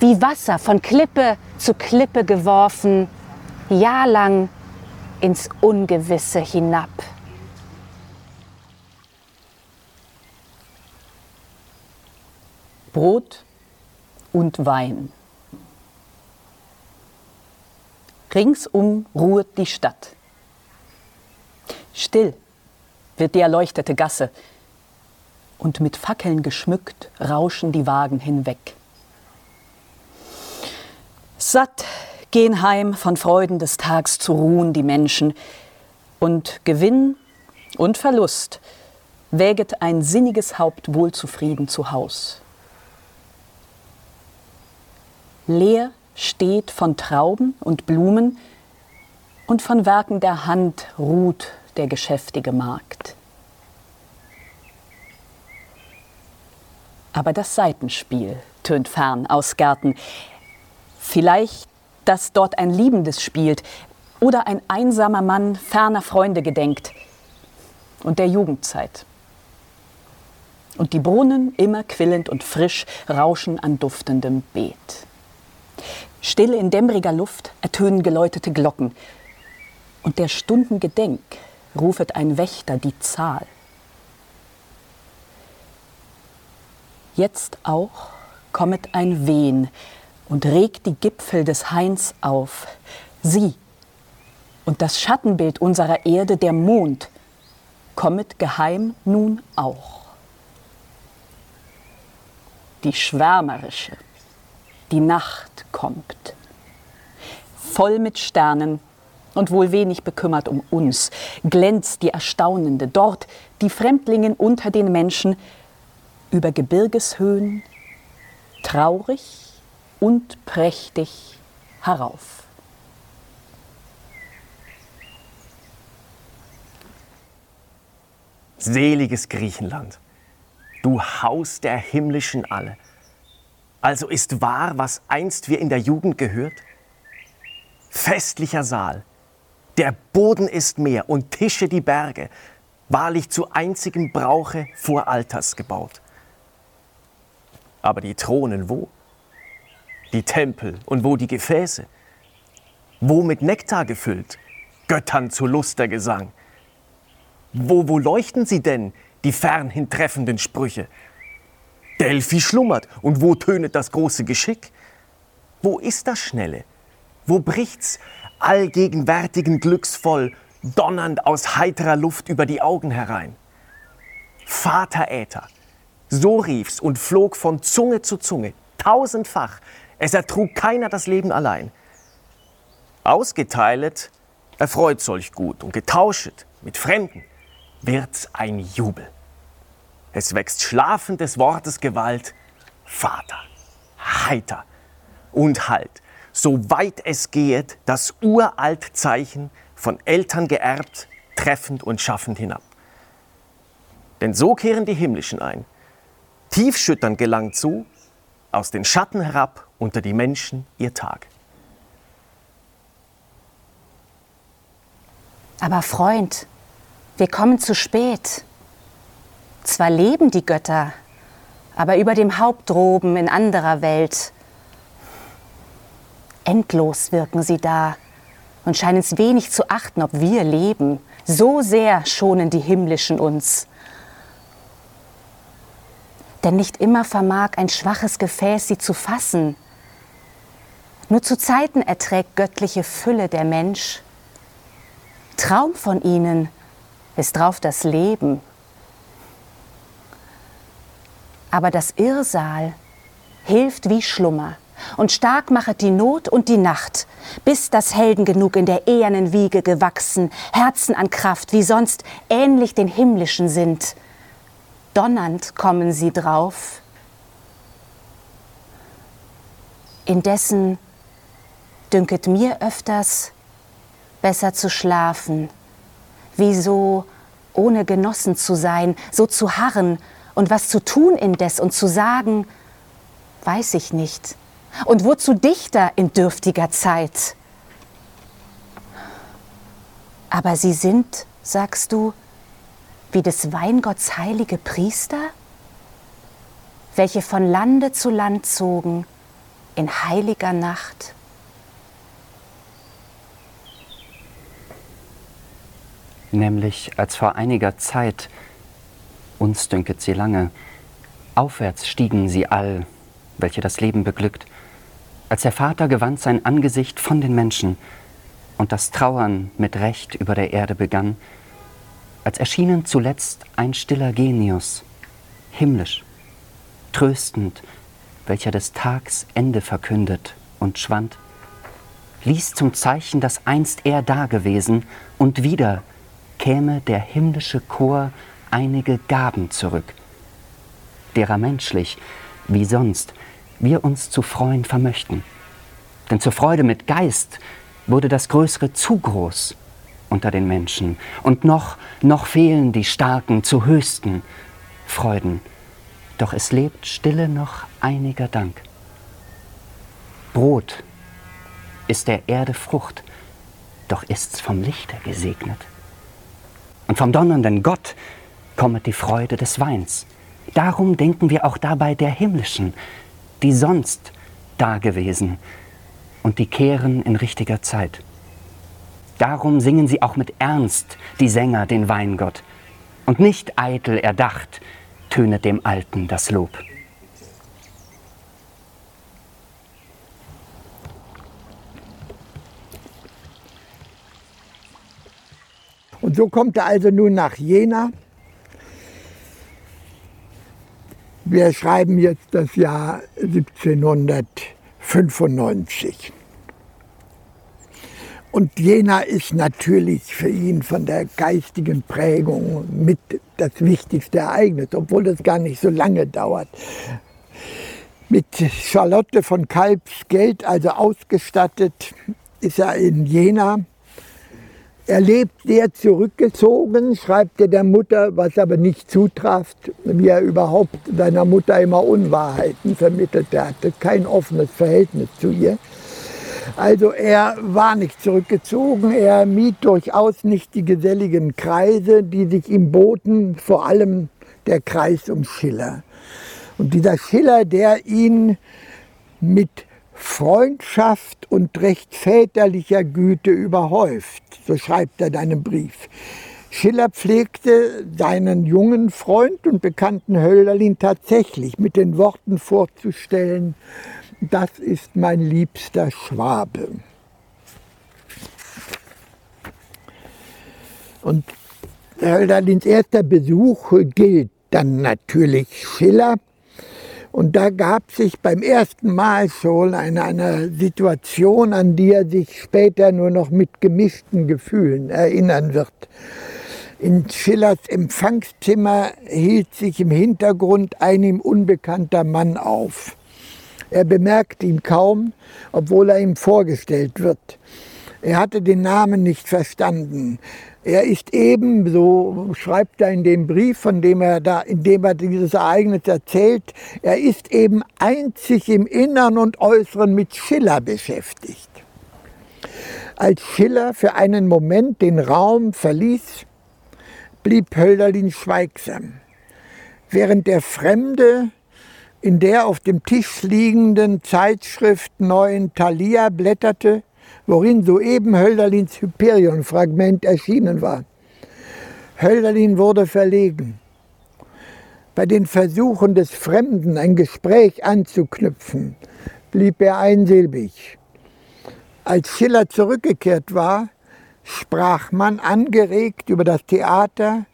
wie Wasser von Klippe zu Klippe geworfen, jahrlang ins Ungewisse hinab. Brot und Wein. Ringsum ruhet die Stadt. Still wird die erleuchtete Gasse, und mit Fackeln geschmückt rauschen die Wagen hinweg. Satt gehen heim von Freuden des Tags zu ruhen die Menschen, und Gewinn und Verlust wäget ein sinniges Haupt wohlzufrieden zu Haus. Leer steht von Trauben und Blumen, und von Werken der Hand ruht der geschäftige Markt. Aber das Seitenspiel tönt fern aus Gärten. Vielleicht, dass dort ein Liebendes spielt oder ein einsamer Mann ferner Freunde gedenkt und der Jugendzeit. Und die Brunnen, immer quillend und frisch, rauschen an duftendem Beet. Still in dämmeriger Luft ertönen geläutete Glocken. Und der Stunden Gedenk rufet ein Wächter die Zahl. Jetzt auch kommet ein Wehen und regt die Gipfel des Hains auf. Sieh, und das Schattenbild unserer Erde, der Mond, kommet geheim nun auch. Die schwärmerische, die Nacht kommt, voll mit Sternen und wohl wenig bekümmert um uns, glänzt die erstaunende, dort die Fremdlingen unter den Menschen, über Gebirgeshöhen, traurig und prächtig herauf. Seliges Griechenland, du Haus der himmlischen Alle. Also ist wahr, was einst wir in der Jugend gehört? Festlicher Saal, der Boden ist Meer und Tische die Berge, wahrlich zu einzigem Brauche vor Alters gebaut. Aber die Thronen wo? Die Tempel und wo die Gefäße? Wo mit Nektar gefüllt? Göttern zu Lustergesang. Wo, wo leuchten sie denn, die fernhin treffenden Sprüche? Delphi schlummert und wo tönet das große Geschick? Wo ist das Schnelle? Wo bricht's allgegenwärtigen glücksvoll, donnernd aus heiterer Luft über die Augen herein? Vater Äther, so rief's und flog von Zunge zu Zunge, tausendfach. Es ertrug keiner das Leben allein. Ausgeteilet erfreut solch gut und getauschet mit Fremden wird's ein Jubel. Es wächst schlafend des Wortes Gewalt, Vater, heiter und halt, so weit es gehet, das uralt Zeichen von Eltern geerbt, treffend und schaffend hinab. Denn so kehren die Himmlischen ein. Tiefschüttern gelangt zu, aus den Schatten herab unter die Menschen ihr Tag. Aber Freund, wir kommen zu spät. Zwar leben die Götter, aber über dem Haupt droben in anderer Welt. Endlos wirken sie da und scheinen es wenig zu achten, ob wir leben. So sehr schonen die Himmlischen uns. Denn nicht immer vermag ein schwaches Gefäß sie zu fassen. Nur zu Zeiten erträgt göttliche Fülle der Mensch. Traum von ihnen ist drauf das Leben. Aber das Irrsal hilft wie Schlummer und stark machet die Not und die Nacht, bis das Helden genug in der ehernen Wiege gewachsen, Herzen an Kraft, wie sonst ähnlich den himmlischen sind. Donnernd kommen sie drauf. Indessen dünket mir öfters, besser zu schlafen, wie so ohne genossen zu sein, so zu harren und was zu tun indes und zu sagen, weiß ich nicht. Und wozu Dichter in dürftiger Zeit? Aber sie sind, sagst du, wie des Weingotts heilige Priester, welche von Lande zu Land zogen in heiliger Nacht. Nämlich als vor einiger Zeit, uns dünket sie lange, aufwärts stiegen sie all, welche das Leben beglückt, als der Vater gewandt sein Angesicht von den Menschen und das Trauern mit Recht über der Erde begann, als erschienen zuletzt ein stiller Genius, himmlisch, tröstend, welcher des Tags Ende verkündet und schwand, ließ zum Zeichen, dass einst er dagewesen und wieder käme der himmlische Chor einige Gaben zurück, derer menschlich, wie sonst, wir uns zu freuen vermöchten. Denn zur Freude mit Geist wurde das Größere zu groß unter den Menschen. Und noch, noch fehlen die Starken zu höchsten Freuden. Doch es lebt stille noch einiger Dank. Brot ist der Erde Frucht, doch ist's vom Lichte gesegnet. Und vom donnernden Gott kommet die Freude des Weins. Darum denken wir auch dabei der himmlischen, die sonst dagewesen und die kehren in richtiger Zeit. Darum singen sie auch mit Ernst, die Sänger, den Weingott. Und nicht eitel erdacht tönet dem Alten das Lob. Und so kommt er also nun nach Jena. Wir schreiben jetzt das Jahr 1795. Und Jena ist natürlich für ihn von der geistigen Prägung mit das wichtigste Ereignis, obwohl das gar nicht so lange dauert. Mit Charlotte von Kalbs Geld, also ausgestattet, ist er in Jena. Er lebt sehr zurückgezogen, schreibt er der Mutter, was aber nicht zutraf, wie er überhaupt seiner Mutter immer Unwahrheiten vermittelt. Er hatte kein offenes Verhältnis zu ihr. Also er war nicht zurückgezogen, er mied durchaus nicht die geselligen Kreise, die sich ihm boten, vor allem der Kreis um Schiller. Und dieser Schiller, der ihn mit Freundschaft und recht väterlicher Güte überhäuft, so schreibt er in einem Brief. Schiller pflegte seinen jungen Freund und Bekannten Hölderlin tatsächlich mit den Worten vorzustellen, das ist mein liebster Schwabe. Und Hölderlins erster Besuch gilt dann natürlich Schiller. Und da gab sich beim ersten Mal schon eine, eine Situation, an die er sich später nur noch mit gemischten Gefühlen erinnern wird. In Schillers Empfangszimmer hielt sich im Hintergrund ein ihm unbekannter Mann auf. Er bemerkt ihn kaum, obwohl er ihm vorgestellt wird. Er hatte den Namen nicht verstanden. Er ist eben, so schreibt er in dem Brief, von dem er da, in dem er dieses Ereignis erzählt, er ist eben einzig im Innern und Äußeren mit Schiller beschäftigt. Als Schiller für einen Moment den Raum verließ, blieb Hölderlin schweigsam, während der Fremde in der auf dem Tisch liegenden Zeitschrift Neuen Thalia blätterte, worin soeben Hölderlins Hyperion-Fragment erschienen war. Hölderlin wurde verlegen. Bei den Versuchen des Fremden, ein Gespräch anzuknüpfen, blieb er einsilbig. Als Schiller zurückgekehrt war, sprach man angeregt über das Theater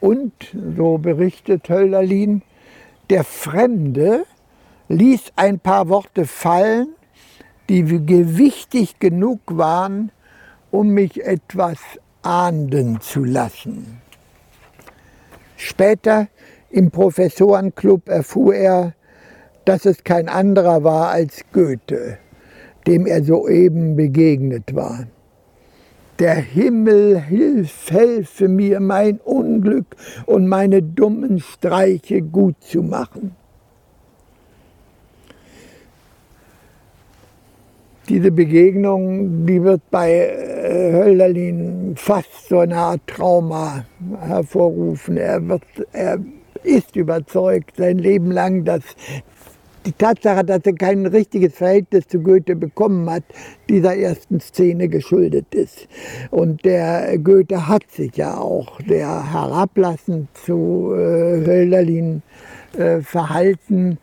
und, so berichtet Hölderlin, der Fremde ließ ein paar Worte fallen, die gewichtig genug waren, um mich etwas ahnden zu lassen. Später im Professorenclub erfuhr er, dass es kein anderer war als Goethe, dem er soeben begegnet war. Der Himmel hilf, helfe mir, mein Unglück und meine dummen Streiche gut zu machen. Diese Begegnung, die wird bei äh, Hölderlin fast so eine Art Trauma hervorrufen. Er, wird, er ist überzeugt sein Leben lang, dass die Tatsache, dass er kein richtiges Verhältnis zu Goethe bekommen hat, dieser ersten Szene geschuldet ist. Und der Goethe hat sich ja auch sehr herablassend zu äh, Hölderlin äh, verhalten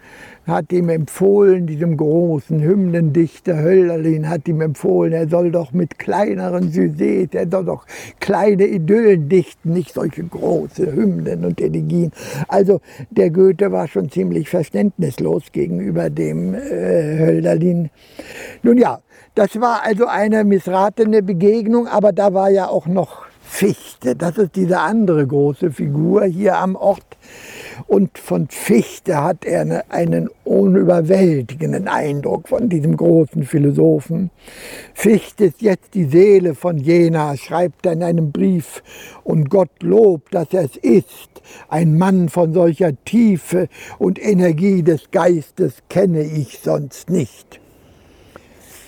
hat ihm empfohlen, diesem großen Hymnendichter Hölderlin hat ihm empfohlen, er soll doch mit kleineren Sujets, er soll doch kleine Idyllen dichten, nicht solche große Hymnen und Elegien. Also der Goethe war schon ziemlich verständnislos gegenüber dem äh, Hölderlin. Nun ja, das war also eine missratene Begegnung, aber da war ja auch noch Fichte. Das ist diese andere große Figur hier am Ort und von Fichte hat er einen unüberwältigenden Eindruck von diesem großen Philosophen. Fichte ist jetzt die Seele von Jena, schreibt er in einem Brief. Und Gott lobt, dass er es ist. Ein Mann von solcher Tiefe und Energie des Geistes kenne ich sonst nicht.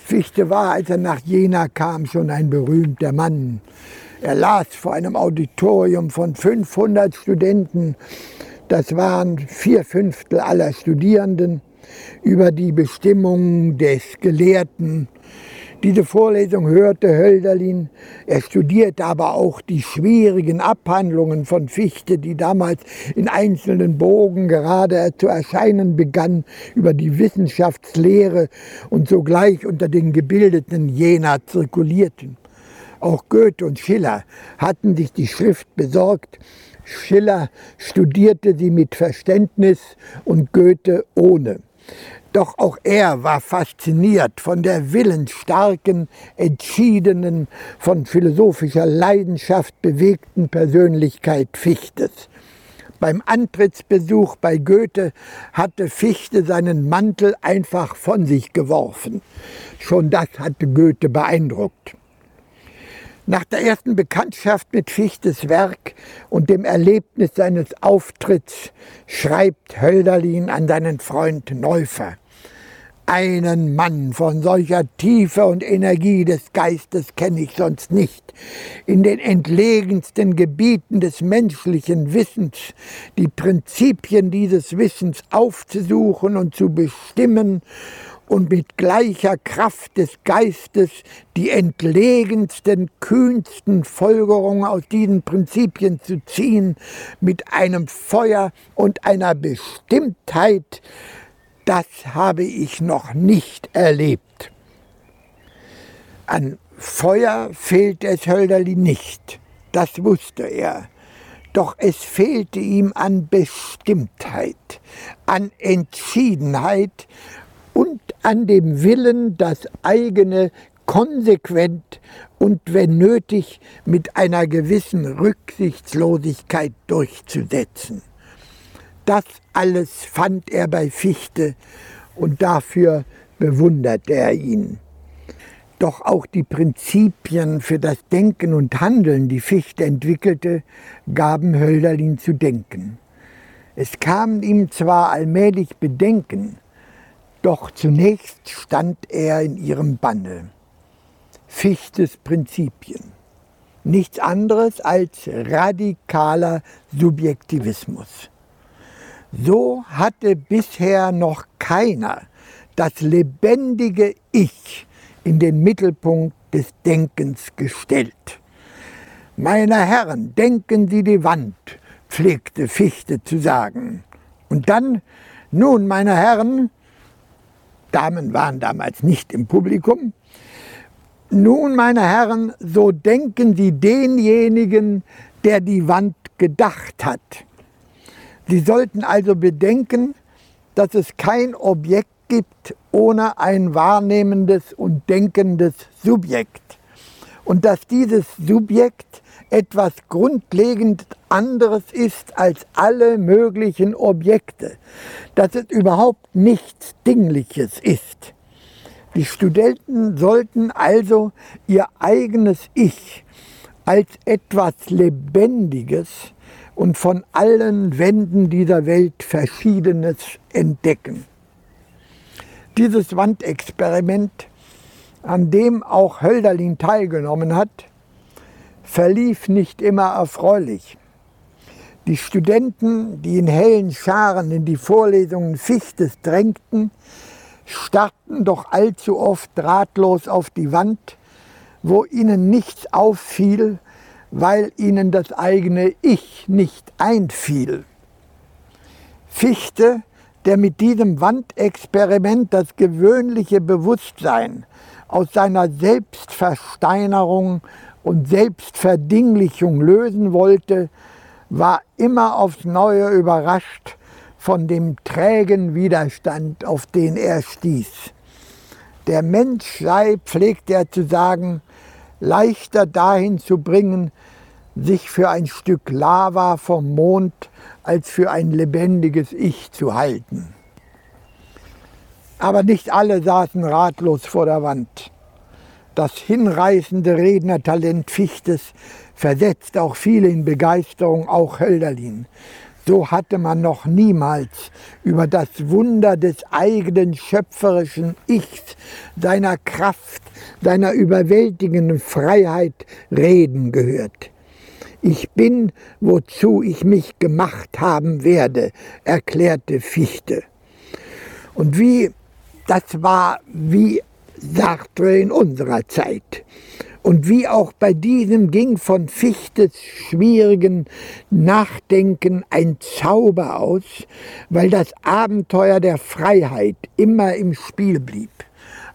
Fichte war, als er nach Jena kam, schon ein berühmter Mann. Er las vor einem Auditorium von 500 Studenten das waren vier Fünftel aller Studierenden, über die Bestimmungen des Gelehrten. Diese Vorlesung hörte Hölderlin. Er studierte aber auch die schwierigen Abhandlungen von Fichte, die damals in einzelnen Bogen gerade zu erscheinen begann über die Wissenschaftslehre und sogleich unter den Gebildeten jener zirkulierten. Auch Goethe und Schiller hatten sich die Schrift besorgt, Schiller studierte sie mit Verständnis und Goethe ohne. Doch auch er war fasziniert von der willensstarken, entschiedenen, von philosophischer Leidenschaft bewegten Persönlichkeit Fichtes. Beim Antrittsbesuch bei Goethe hatte Fichte seinen Mantel einfach von sich geworfen. Schon das hatte Goethe beeindruckt. Nach der ersten Bekanntschaft mit Fichtes Werk und dem Erlebnis seines Auftritts schreibt Hölderlin an seinen Freund Neufer. Einen Mann von solcher Tiefe und Energie des Geistes kenne ich sonst nicht. In den entlegensten Gebieten des menschlichen Wissens die Prinzipien dieses Wissens aufzusuchen und zu bestimmen und mit gleicher Kraft des Geistes die entlegensten, kühnsten Folgerungen aus diesen Prinzipien zu ziehen, mit einem Feuer und einer Bestimmtheit, das habe ich noch nicht erlebt. An Feuer fehlt es Hölderli nicht, das wusste er. doch es fehlte ihm an Bestimmtheit, an Entschiedenheit an dem Willen, das eigene konsequent und wenn nötig mit einer gewissen Rücksichtslosigkeit durchzusetzen. Das alles fand er bei Fichte und dafür bewunderte er ihn. Doch auch die Prinzipien für das Denken und Handeln, die Fichte entwickelte, gaben Hölderlin zu denken. Es kamen ihm zwar allmählich Bedenken, doch zunächst stand er in ihrem Banne. Fichtes Prinzipien. Nichts anderes als radikaler Subjektivismus. So hatte bisher noch keiner das lebendige Ich in den Mittelpunkt des Denkens gestellt. Meine Herren, denken Sie die Wand, pflegte Fichte zu sagen. Und dann, nun, meine Herren, Damen waren damals nicht im Publikum, nun, meine Herren, so denken Sie denjenigen, der die Wand gedacht hat. Sie sollten also bedenken, dass es kein Objekt gibt ohne ein wahrnehmendes und denkendes Subjekt. Und dass dieses Subjekt etwas grundlegend anderes ist als alle möglichen Objekte, dass es überhaupt nichts Dingliches ist. Die Studenten sollten also ihr eigenes Ich als etwas Lebendiges und von allen Wänden dieser Welt Verschiedenes entdecken. Dieses Wandexperiment, an dem auch Hölderlin teilgenommen hat, verlief nicht immer erfreulich. Die Studenten, die in hellen Scharen in die Vorlesungen Fichtes drängten, starrten doch allzu oft ratlos auf die Wand, wo ihnen nichts auffiel, weil ihnen das eigene Ich nicht einfiel. Fichte, der mit diesem Wandexperiment das gewöhnliche Bewusstsein aus seiner Selbstversteinerung und Selbstverdinglichung lösen wollte, war immer aufs Neue überrascht von dem trägen Widerstand, auf den er stieß. Der Mensch sei, pflegt er zu sagen, leichter dahin zu bringen, sich für ein Stück Lava vom Mond als für ein lebendiges Ich zu halten. Aber nicht alle saßen ratlos vor der Wand. Das hinreißende Rednertalent Fichtes versetzt auch viele in Begeisterung, auch Hölderlin. So hatte man noch niemals über das Wunder des eigenen schöpferischen Ichs, seiner Kraft, seiner überwältigenden Freiheit reden gehört. Ich bin, wozu ich mich gemacht haben werde, erklärte Fichte. Und wie, das war wie Sartre in unserer Zeit. Und wie auch bei diesem ging von Fichtes schwierigen Nachdenken ein Zauber aus, weil das Abenteuer der Freiheit immer im Spiel blieb,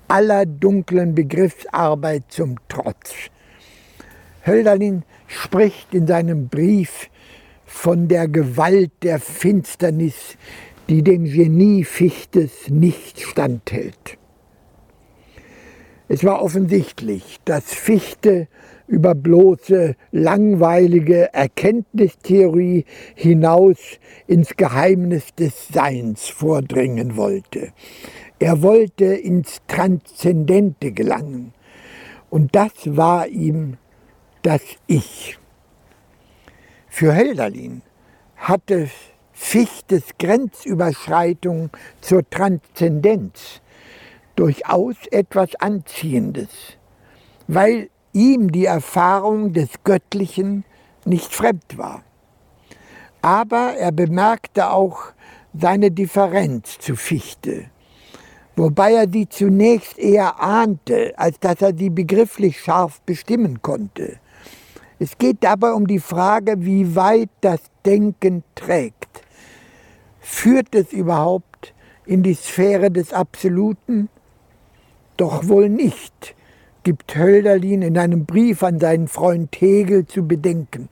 aller dunklen Begriffsarbeit zum Trotz. Hölderlin spricht in seinem Brief von der Gewalt der Finsternis, die dem Genie Fichtes nicht standhält. Es war offensichtlich, dass Fichte über bloße langweilige Erkenntnistheorie hinaus ins Geheimnis des Seins vordringen wollte. Er wollte ins Transzendente gelangen. Und das war ihm das Ich. Für Hölderlin hatte Fichtes Grenzüberschreitung zur Transzendenz durchaus etwas Anziehendes, weil ihm die Erfahrung des Göttlichen nicht fremd war. Aber er bemerkte auch seine Differenz zu Fichte, wobei er sie zunächst eher ahnte, als dass er sie begrifflich scharf bestimmen konnte. Es geht dabei um die Frage, wie weit das Denken trägt. Führt es überhaupt in die Sphäre des Absoluten doch wohl nicht, gibt Hölderlin in einem Brief an seinen Freund Hegel zu bedenken.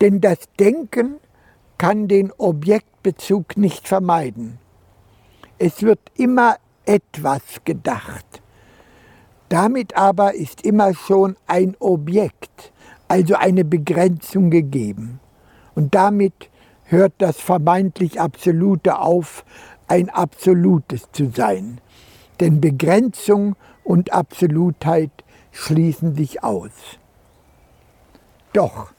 Denn das Denken kann den Objektbezug nicht vermeiden. Es wird immer etwas gedacht. Damit aber ist immer schon ein Objekt, also eine Begrenzung gegeben. Und damit hört das vermeintlich Absolute auf, ein Absolutes zu sein. Denn Begrenzung und Absolutheit schließen sich aus. Doch,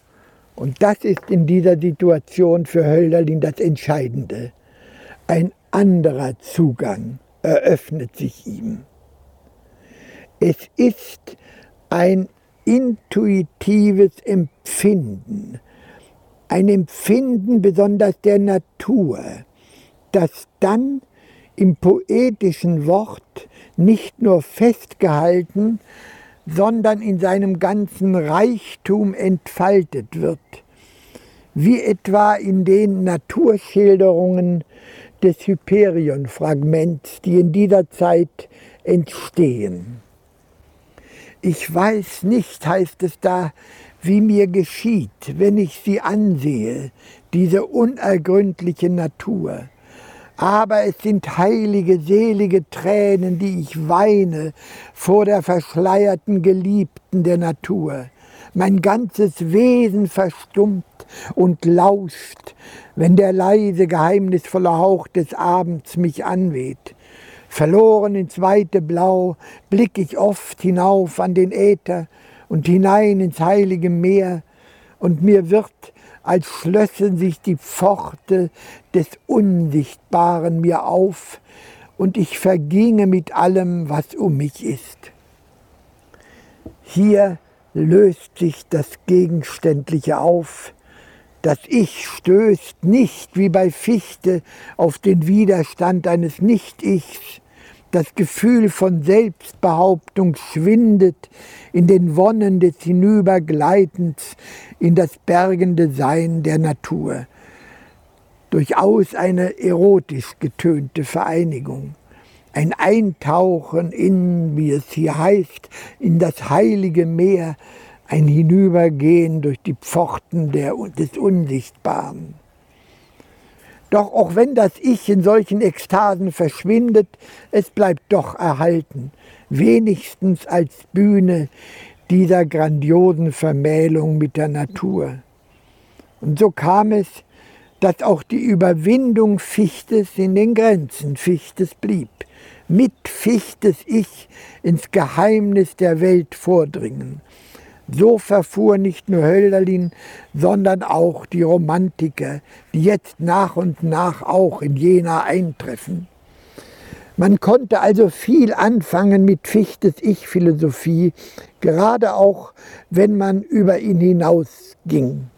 und das ist in dieser Situation für Hölderlin das Entscheidende, ein anderer Zugang eröffnet sich ihm. Es ist ein intuitives Empfinden, ein Empfinden besonders der Natur, das dann im poetischen Wort nicht nur festgehalten, sondern in seinem ganzen Reichtum entfaltet wird, wie etwa in den Naturschilderungen des Hyperion-Fragments, die in dieser Zeit entstehen. Ich weiß nicht, heißt es da, wie mir geschieht, wenn ich sie ansehe, diese unergründliche Natur aber es sind heilige, selige Tränen, die ich weine vor der verschleierten Geliebten der Natur. Mein ganzes Wesen verstummt und lauscht, wenn der leise, geheimnisvolle Hauch des Abends mich anweht. Verloren ins weite Blau blick ich oft hinauf an den Äther und hinein ins heilige Meer, und mir wird als schlössen sich die Pforte des Unsichtbaren mir auf und ich verginge mit allem, was um mich ist. Hier löst sich das Gegenständliche auf, das Ich stößt nicht wie bei Fichte auf den Widerstand eines Nicht-Ichs, das Gefühl von Selbstbehauptung schwindet in den Wonnen des Hinübergleitens in das bergende Sein der Natur. Durchaus eine erotisch getönte Vereinigung. Ein Eintauchen in, wie es hier heißt, in das heilige Meer, ein Hinübergehen durch die Pforten der, des Unsichtbaren. Doch auch wenn das Ich in solchen Ekstasen verschwindet, es bleibt doch erhalten, wenigstens als Bühne dieser grandiosen Vermählung mit der Natur. Und so kam es, dass auch die Überwindung Fichtes in den Grenzen Fichtes blieb, mit Fichtes Ich ins Geheimnis der Welt vordringen so verfuhr nicht nur Hölderlin, sondern auch die Romantiker, die jetzt nach und nach auch in Jena eintreffen. Man konnte also viel anfangen mit Fichtes Ich-Philosophie, gerade auch wenn man über ihn hinausging.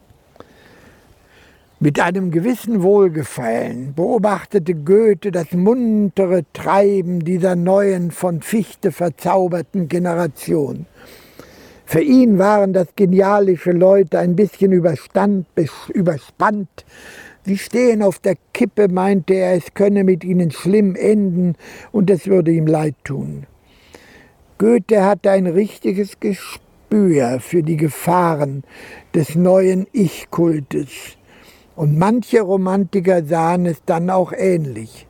Mit einem gewissen Wohlgefallen beobachtete Goethe das muntere Treiben dieser neuen, von Fichte verzauberten Generation. Für ihn waren das genialische Leute ein bisschen überstand, überspannt. Sie stehen auf der Kippe, meinte er, es könne mit ihnen schlimm enden und es würde ihm leid tun. Goethe hatte ein richtiges Gespür für die Gefahren des neuen Ich-Kultes. Und manche Romantiker sahen es dann auch ähnlich.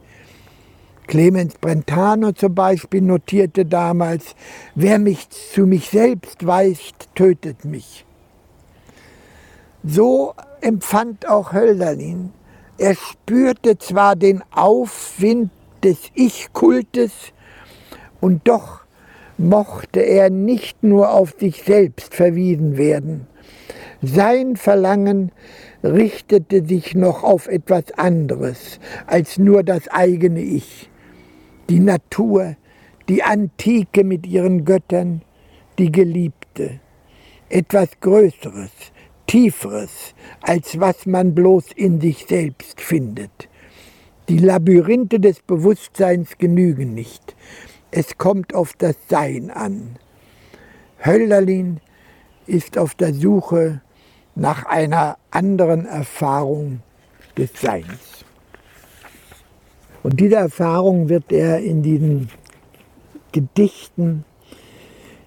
Clemens Brentano zum Beispiel notierte damals, wer mich zu mich selbst weist, tötet mich. So empfand auch Hölderlin. Er spürte zwar den Aufwind des Ich-Kultes und doch mochte er nicht nur auf sich selbst verwiesen werden. Sein Verlangen richtete sich noch auf etwas anderes als nur das eigene Ich die Natur, die Antike mit ihren Göttern, die Geliebte. Etwas Größeres, Tieferes, als was man bloß in sich selbst findet. Die Labyrinthe des Bewusstseins genügen nicht. Es kommt auf das Sein an. Hölderlin ist auf der Suche nach einer anderen Erfahrung des Seins. Und diese Erfahrung wird er in diesen Gedichten,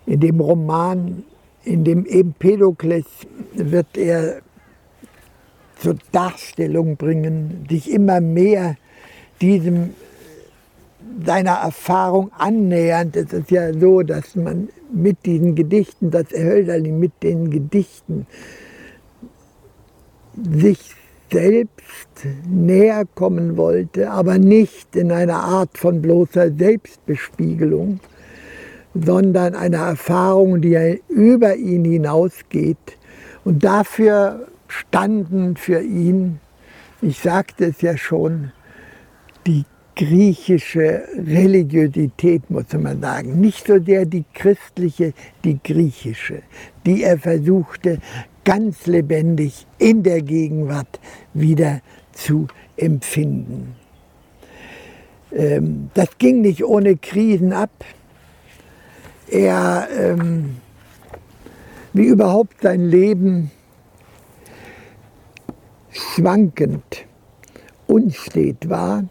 in dem Roman, in dem Empedokles wird er zur Darstellung bringen, sich immer mehr diesem seiner Erfahrung annähernd. Es ist ja so, dass man mit diesen Gedichten, dass Hölderlin mit den Gedichten sich selbst näher kommen wollte, aber nicht in einer Art von bloßer Selbstbespiegelung, sondern einer Erfahrung, die über ihn hinausgeht. Und dafür standen für ihn, ich sagte es ja schon, die griechische Religiosität, muss man sagen. Nicht so sehr die christliche, die griechische, die er versuchte ganz lebendig in der Gegenwart wieder zu empfinden. Ähm, das ging nicht ohne Krisen ab. Er, ähm, wie überhaupt sein Leben, schwankend, unstet war.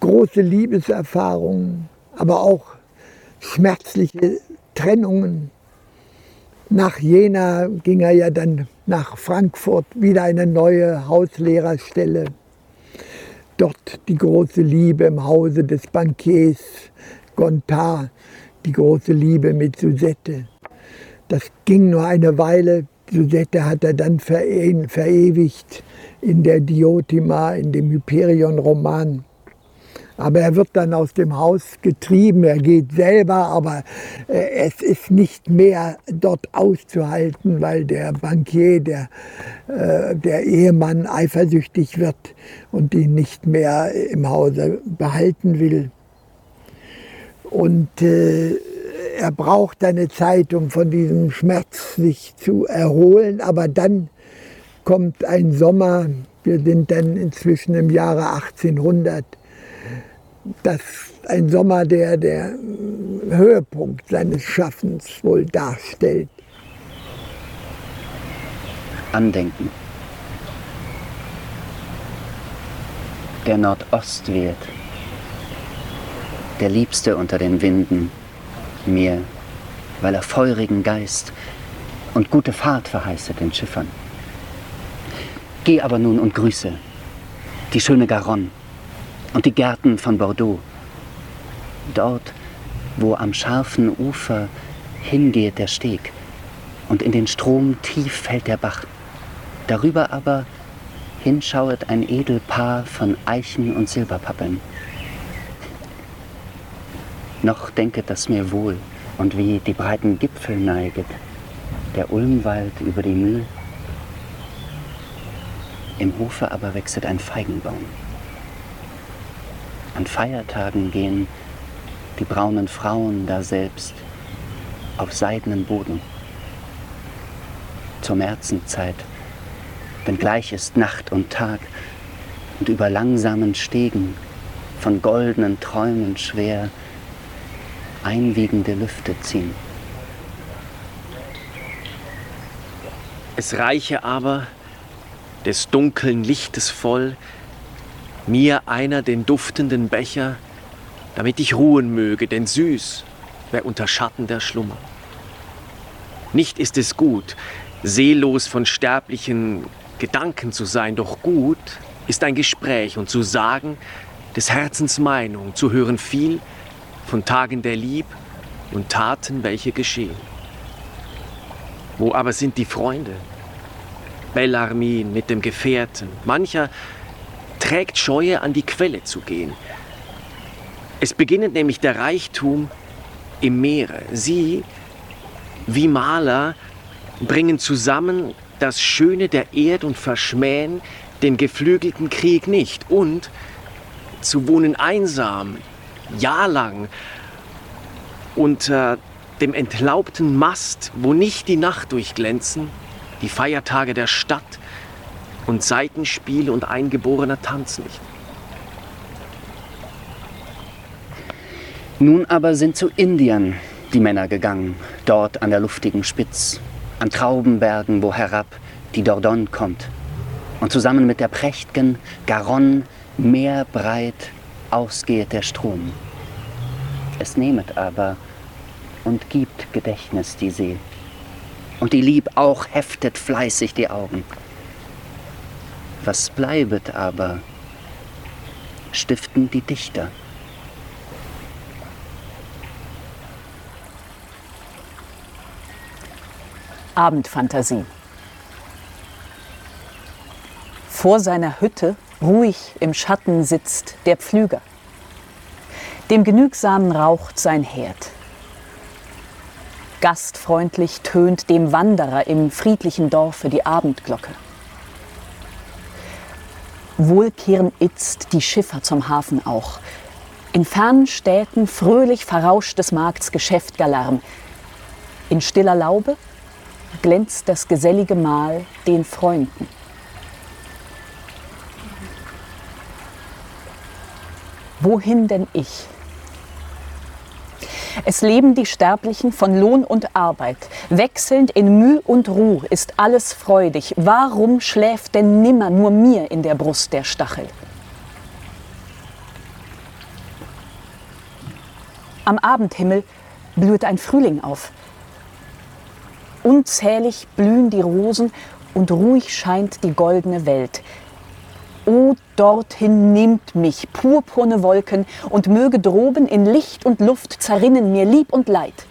Große Liebeserfahrungen, aber auch schmerzliche Trennungen. Nach Jena ging er ja dann nach Frankfurt, wieder eine neue Hauslehrerstelle. Dort die große Liebe im Hause des Bankiers Gontard, die große Liebe mit Susette. Das ging nur eine Weile. Susette hat er dann verewigt in der Diotima, in dem Hyperion-Roman. Aber er wird dann aus dem Haus getrieben, er geht selber, aber äh, es ist nicht mehr dort auszuhalten, weil der Bankier, der, äh, der Ehemann eifersüchtig wird und ihn nicht mehr im Hause behalten will. Und äh, er braucht eine Zeit, um von diesem Schmerz sich zu erholen, aber dann kommt ein Sommer, wir sind dann inzwischen im Jahre 1800, das ein Sommer, der der Höhepunkt seines Schaffens wohl darstellt. Andenken. Der Nordostwind, der liebste unter den Winden, mir, weil er feurigen Geist und gute Fahrt verheiße den Schiffern. Geh aber nun und grüße die schöne Garonne und die Gärten von Bordeaux. Dort, wo am scharfen Ufer hingeht der Steg und in den Strom tief fällt der Bach. Darüber aber hinschauet ein Edelpaar von Eichen und Silberpappeln. Noch denket das mir wohl und wie die breiten Gipfel neiget, der Ulmwald über die Mühl. Im Hofe aber wächst ein Feigenbaum. An Feiertagen gehen die braunen Frauen da selbst auf seidenen Boden. Zur Märzenzeit, wenn gleich ist Nacht und Tag und über langsamen Stegen von goldenen Träumen schwer einwiegende Lüfte ziehen. Es reiche aber, des dunklen Lichtes voll, mir einer den duftenden Becher, damit ich ruhen möge, denn süß wär unter Schatten der Schlummer. Nicht ist es gut, seelos von sterblichen Gedanken zu sein, doch gut ist ein Gespräch und zu sagen, des Herzens Meinung, zu hören viel von Tagen der Lieb und Taten, welche geschehen. Wo aber sind die Freunde? Bellarmin mit dem Gefährten, mancher trägt Scheue, an die Quelle zu gehen. Es beginnt nämlich der Reichtum im Meere. Sie, wie Maler, bringen zusammen das Schöne der Erd und verschmähen den geflügelten Krieg nicht. Und zu wohnen einsam, jahlang, unter dem entlaubten Mast, wo nicht die Nacht durchglänzen, die Feiertage der Stadt, und Seitenspiel und eingeborener Tanz nicht. Nun aber sind zu Indien die Männer gegangen, dort an der luftigen Spitz, an Traubenbergen, wo herab die Dordogne kommt. Und zusammen mit der prächt'gen Garonne meerbreit ausgehet der Strom. Es nehmet aber und gibt Gedächtnis die See. Und die Lieb auch heftet fleißig die Augen. Was bleibet aber, stiften die Dichter. Abendfantasie. Vor seiner Hütte ruhig im Schatten sitzt der Pflüger. Dem genügsamen raucht sein Herd. Gastfreundlich tönt dem Wanderer im friedlichen Dorfe die Abendglocke. Wohl kehren itzt die Schiffer zum Hafen auch. In fernen Städten fröhlich verrauscht des Markts Geschäftgalarm. In stiller Laube glänzt das gesellige Mahl den Freunden. Wohin denn ich? Es leben die Sterblichen von Lohn und Arbeit. Wechselnd in Mühe und Ruh ist alles freudig. Warum schläft denn nimmer nur mir in der Brust der Stachel? Am Abendhimmel blüht ein Frühling auf. Unzählig blühen die Rosen und ruhig scheint die goldene Welt. O dorthin nimmt mich purpurne Wolken und möge droben in Licht und Luft zerrinnen mir Lieb und Leid.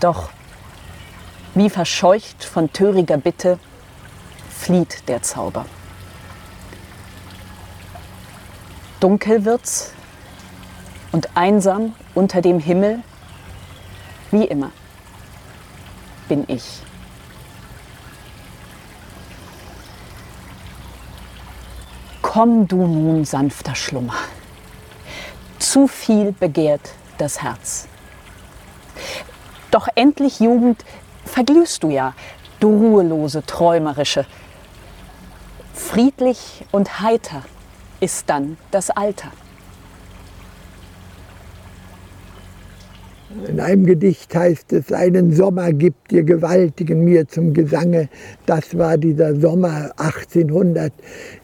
Doch wie verscheucht von töriger Bitte flieht der Zauber. Dunkel wird's und einsam unter dem Himmel, wie immer, bin ich. Komm du nun, sanfter Schlummer. Zu viel begehrt das Herz. Doch endlich, Jugend, verglühst du ja, du ruhelose, träumerische. Friedlich und heiter ist dann das Alter. In einem Gedicht heißt es, einen Sommer gibt ihr Gewaltigen mir zum Gesange. Das war dieser Sommer 1800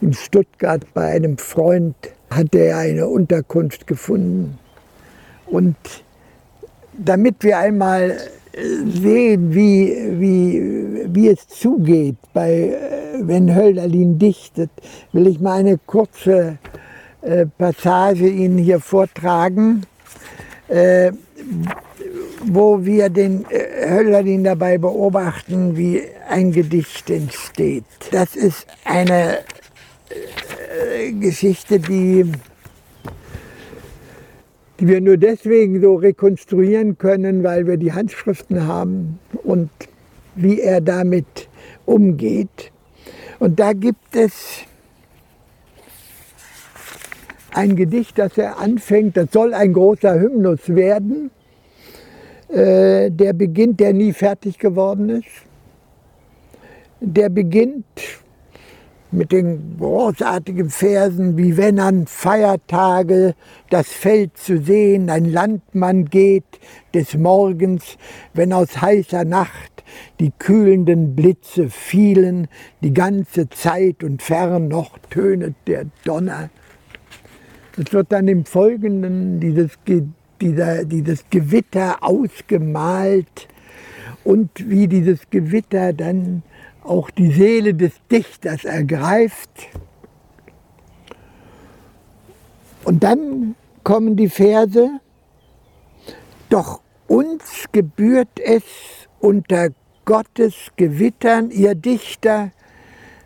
in Stuttgart bei einem Freund, hatte er eine Unterkunft gefunden. Und damit wir einmal sehen, wie, wie, wie es zugeht, bei, wenn Hölderlin dichtet, will ich mal eine kurze äh, Passage Ihnen hier vortragen. Äh, wo wir den äh, Hölderlin dabei beobachten, wie ein Gedicht entsteht. Das ist eine äh, Geschichte, die, die wir nur deswegen so rekonstruieren können, weil wir die Handschriften haben und wie er damit umgeht. Und da gibt es ein Gedicht, das er anfängt, das soll ein großer Hymnus werden. Äh, der beginnt, der nie fertig geworden ist. Der beginnt mit den großartigen Versen, wie wenn an Feiertage das Feld zu sehen ein Landmann geht, des Morgens, wenn aus heißer Nacht die kühlenden Blitze fielen, die ganze Zeit und fern noch tönet der Donner. Es wird dann im Folgenden dieses dieses Gewitter ausgemalt und wie dieses Gewitter dann auch die Seele des Dichters ergreift. Und dann kommen die Verse, doch uns gebührt es unter Gottes Gewittern, ihr Dichter,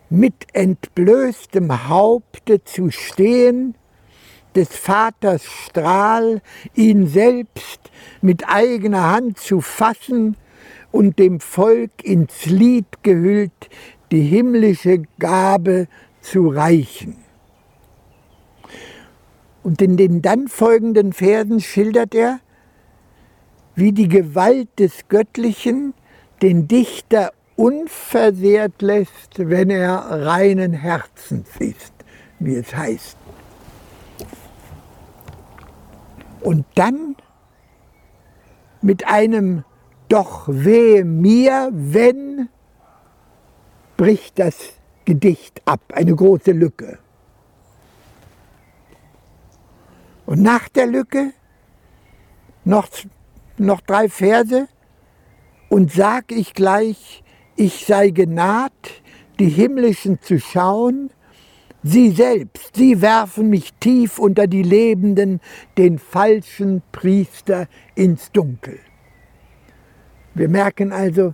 mit entblößtem Haupte zu stehen des Vaters Strahl, ihn selbst mit eigener Hand zu fassen und dem Volk ins Lied gehüllt die himmlische Gabe zu reichen. Und in den dann folgenden Versen schildert er, wie die Gewalt des Göttlichen den Dichter unversehrt lässt, wenn er reinen Herzens ist, wie es heißt. Und dann mit einem Doch wehe mir, wenn, bricht das Gedicht ab, eine große Lücke. Und nach der Lücke noch, noch drei Verse und sag ich gleich, ich sei genaht, die himmlischen zu schauen, sie selbst, sie werfen mich tief unter die Lebenden, den falschen Priester ins Dunkel. Wir merken also,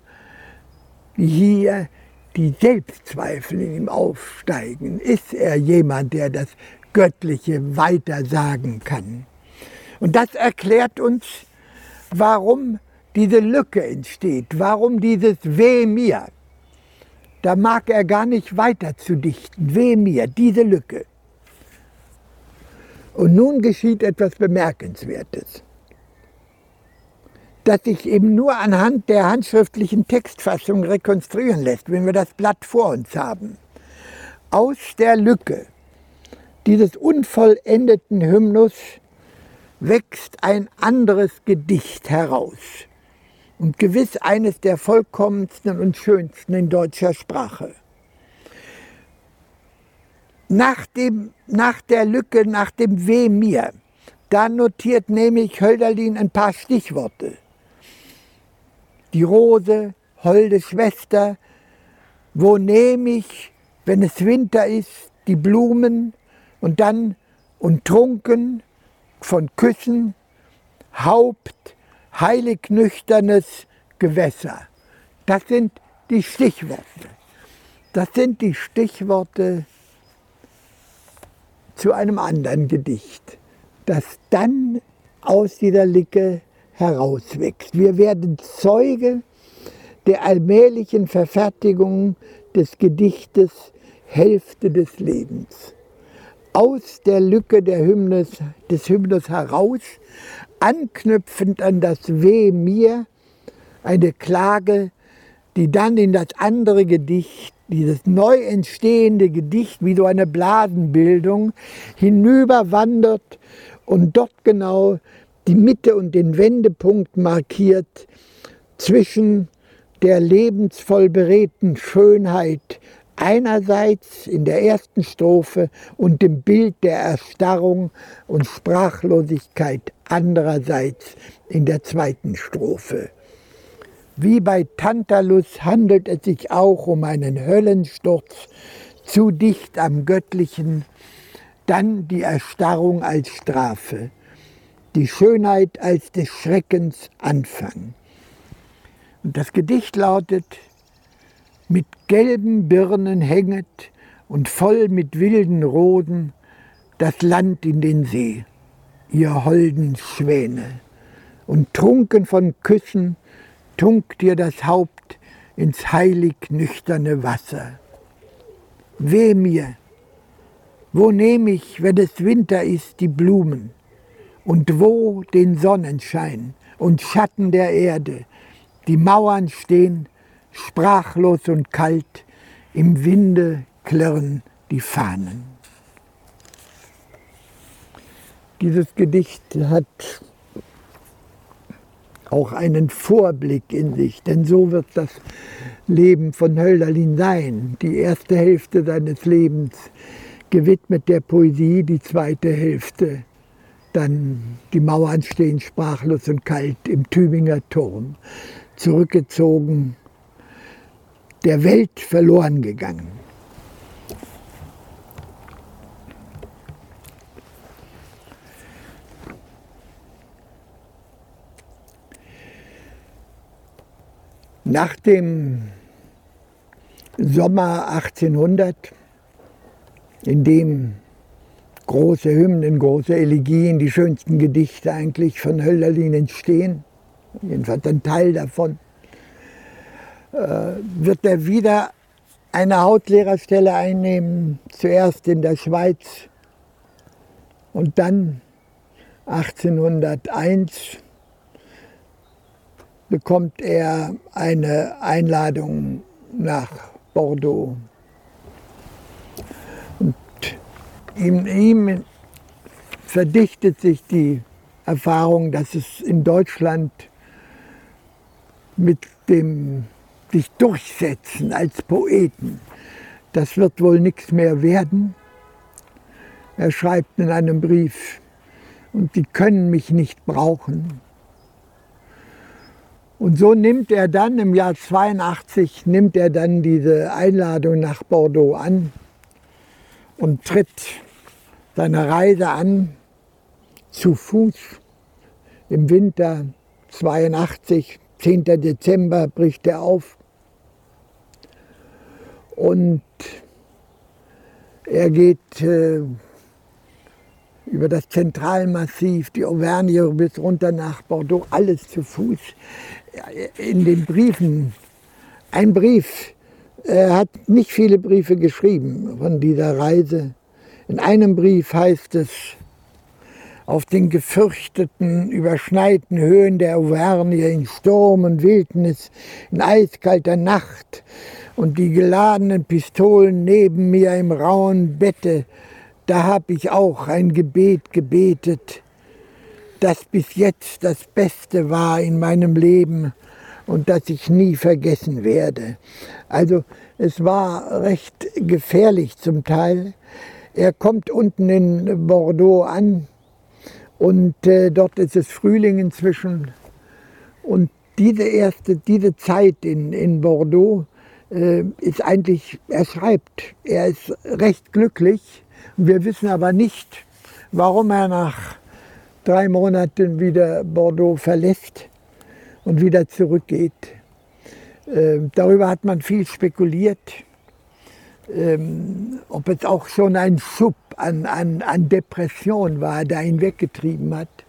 wie hier die Selbstzweifel in ihm aufsteigen. Ist er jemand, der das Göttliche weitersagen kann? Und das erklärt uns, warum diese Lücke entsteht, warum dieses Weh mir. Da mag er gar nicht weiter zu dichten. Weh mir, diese Lücke. Und nun geschieht etwas Bemerkenswertes, das sich eben nur anhand der handschriftlichen Textfassung rekonstruieren lässt, wenn wir das Blatt vor uns haben. Aus der Lücke dieses unvollendeten Hymnus wächst ein anderes Gedicht heraus und gewiss eines der vollkommensten und schönsten in deutscher Sprache. Nach, dem, nach der Lücke, nach dem Weh mir, da notiert nämlich Hölderlin ein paar Stichworte. Die Rose, holde Schwester, wo nehme ich, wenn es Winter ist, die Blumen und dann und trunken von Küssen, Haupt, heilig nüchternes Gewässer. Das sind die Stichworte. Das sind die Stichworte zu einem anderen Gedicht, das dann aus dieser Licke herauswächst. Wir werden Zeuge der allmählichen Verfertigung des Gedichtes Hälfte des Lebens. Aus der Lücke der Hymnus, des Hymnus heraus anknüpfend an das Weh mir, eine Klage, die dann in das andere Gedicht, dieses neu entstehende Gedicht, wie so eine Blasenbildung, hinüberwandert und dort genau die Mitte und den Wendepunkt markiert zwischen der lebensvoll beredten Schönheit einerseits in der ersten Strophe und dem Bild der Erstarrung und Sprachlosigkeit andererseits in der zweiten Strophe. Wie bei Tantalus handelt es sich auch um einen Höllensturz, zu dicht am Göttlichen, dann die Erstarrung als Strafe, die Schönheit als des Schreckens Anfang. Und das Gedicht lautet, mit gelben Birnen hänget und voll mit wilden Roden das Land in den See, ihr holden Schwäne. Und trunken von Küssen tunkt ihr das Haupt ins heilig nüchterne Wasser. Weh mir, wo nehm ich, wenn es Winter ist, die Blumen? Und wo den Sonnenschein und Schatten der Erde? Die Mauern stehen sprachlos und kalt, im Winde klirren die Fahnen. Dieses Gedicht hat auch einen Vorblick in sich, denn so wird das Leben von Hölderlin sein. Die erste Hälfte seines Lebens gewidmet der Poesie, die zweite Hälfte dann die Mauern stehen sprachlos und kalt im Tübinger Turm, zurückgezogen der Welt verloren gegangen. Nach dem Sommer 1800, in dem große Hymnen, große Elegien, die schönsten Gedichte eigentlich von Hölderlin entstehen, jedenfalls ein Teil davon, wird er wieder eine Hauslehrerstelle einnehmen, zuerst in der Schweiz und dann 1801 bekommt er eine Einladung nach Bordeaux. Und in ihm verdichtet sich die Erfahrung, dass es in Deutschland mit dem sich durchsetzen als Poeten. Das wird wohl nichts mehr werden. Er schreibt in einem Brief, und sie können mich nicht brauchen. Und so nimmt er dann im Jahr 82 nimmt er dann diese Einladung nach Bordeaux an und tritt seine Reise an zu Fuß im Winter 82, 10. Dezember bricht er auf und er geht äh, über das Zentralmassiv, die Auvergne bis runter nach Bordeaux, alles zu Fuß. In den Briefen, ein Brief, er hat nicht viele Briefe geschrieben von dieser Reise. In einem Brief heißt es, auf den gefürchteten, überschneiten Höhen der Auvergne in Sturm und Wildnis, in eiskalter Nacht und die geladenen Pistolen neben mir im rauen Bette, da hab ich auch ein Gebet gebetet, das bis jetzt das Beste war in meinem Leben und das ich nie vergessen werde. Also es war recht gefährlich zum Teil. Er kommt unten in Bordeaux an und äh, dort ist es Frühling inzwischen. Und diese erste, diese Zeit in, in Bordeaux ist eigentlich, er schreibt, er ist recht glücklich. Wir wissen aber nicht, warum er nach drei Monaten wieder Bordeaux verlässt und wieder zurückgeht. Äh, darüber hat man viel spekuliert, ähm, ob es auch schon ein Schub an, an, an Depression war, der ihn weggetrieben hat.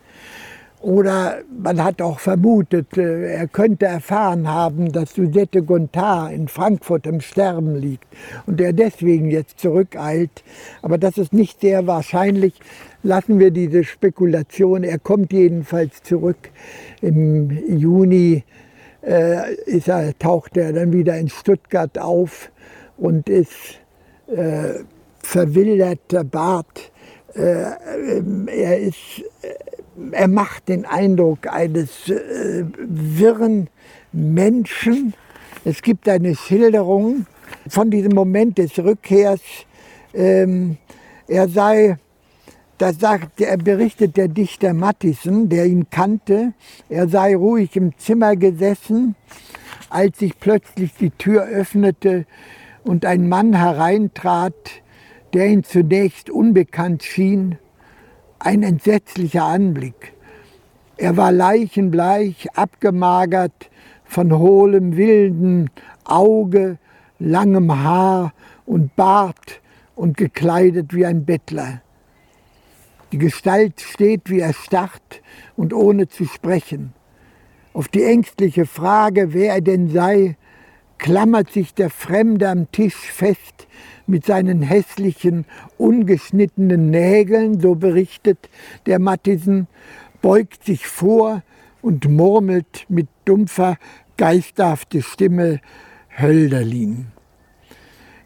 Oder man hat auch vermutet, äh, er könnte erfahren haben, dass Suzette Gontard in Frankfurt im Sterben liegt und er deswegen jetzt zurückeilt. Aber das ist nicht sehr wahrscheinlich. Lassen wir diese Spekulation. Er kommt jedenfalls zurück. Im Juni äh, ist er, taucht er dann wieder in Stuttgart auf und ist äh, verwilderter Bart. Äh, er, ist, äh, er macht den Eindruck eines äh, wirren Menschen. Es gibt eine Schilderung von diesem Moment des Rückkehrs. Ähm, er sei, da sagt, er berichtet der Dichter Mattison, der ihn kannte, er sei ruhig im Zimmer gesessen, als sich plötzlich die Tür öffnete und ein Mann hereintrat, der ihm zunächst unbekannt schien, ein entsetzlicher Anblick. Er war leichenbleich, abgemagert, von hohlem, wilden Auge, langem Haar und Bart und gekleidet wie ein Bettler. Die Gestalt steht wie erstarrt und ohne zu sprechen. Auf die ängstliche Frage, wer er denn sei, klammert sich der Fremde am Tisch fest mit seinen hässlichen, ungeschnittenen Nägeln, so berichtet der Mattisen, beugt sich vor und murmelt mit dumpfer, geisterhafter Stimme Hölderlin.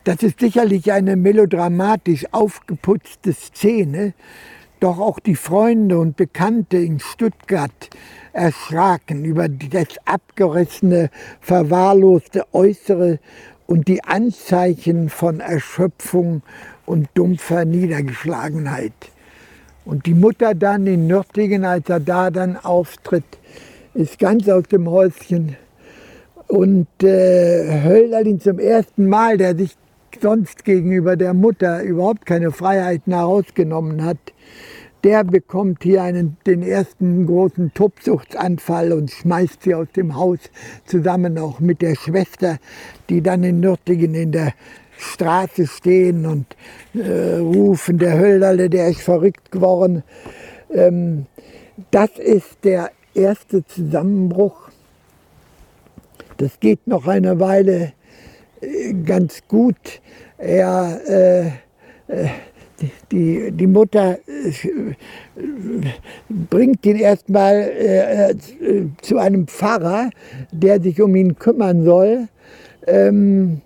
Das ist sicherlich eine melodramatisch aufgeputzte Szene, doch auch die Freunde und Bekannte in Stuttgart erschraken über das abgerissene, verwahrloste Äußere und die Anzeichen von Erschöpfung und dumpfer Niedergeschlagenheit. Und die Mutter dann in Nürtingen, als er da dann auftritt, ist ganz aus dem Häuschen. Und äh, Hölderlin zum ersten Mal, der sich sonst gegenüber der Mutter überhaupt keine Freiheiten herausgenommen hat, der bekommt hier einen, den ersten großen Tobsuchtsanfall und schmeißt sie aus dem Haus, zusammen auch mit der Schwester, die dann in Nürtingen in der Straße stehen und äh, rufen, der Hölderle, der ist verrückt geworden. Ähm, das ist der erste Zusammenbruch. Das geht noch eine Weile äh, ganz gut. Er äh, äh die, die Mutter äh, bringt ihn erstmal äh, zu einem Pfarrer, der sich um ihn kümmern soll. Ähm,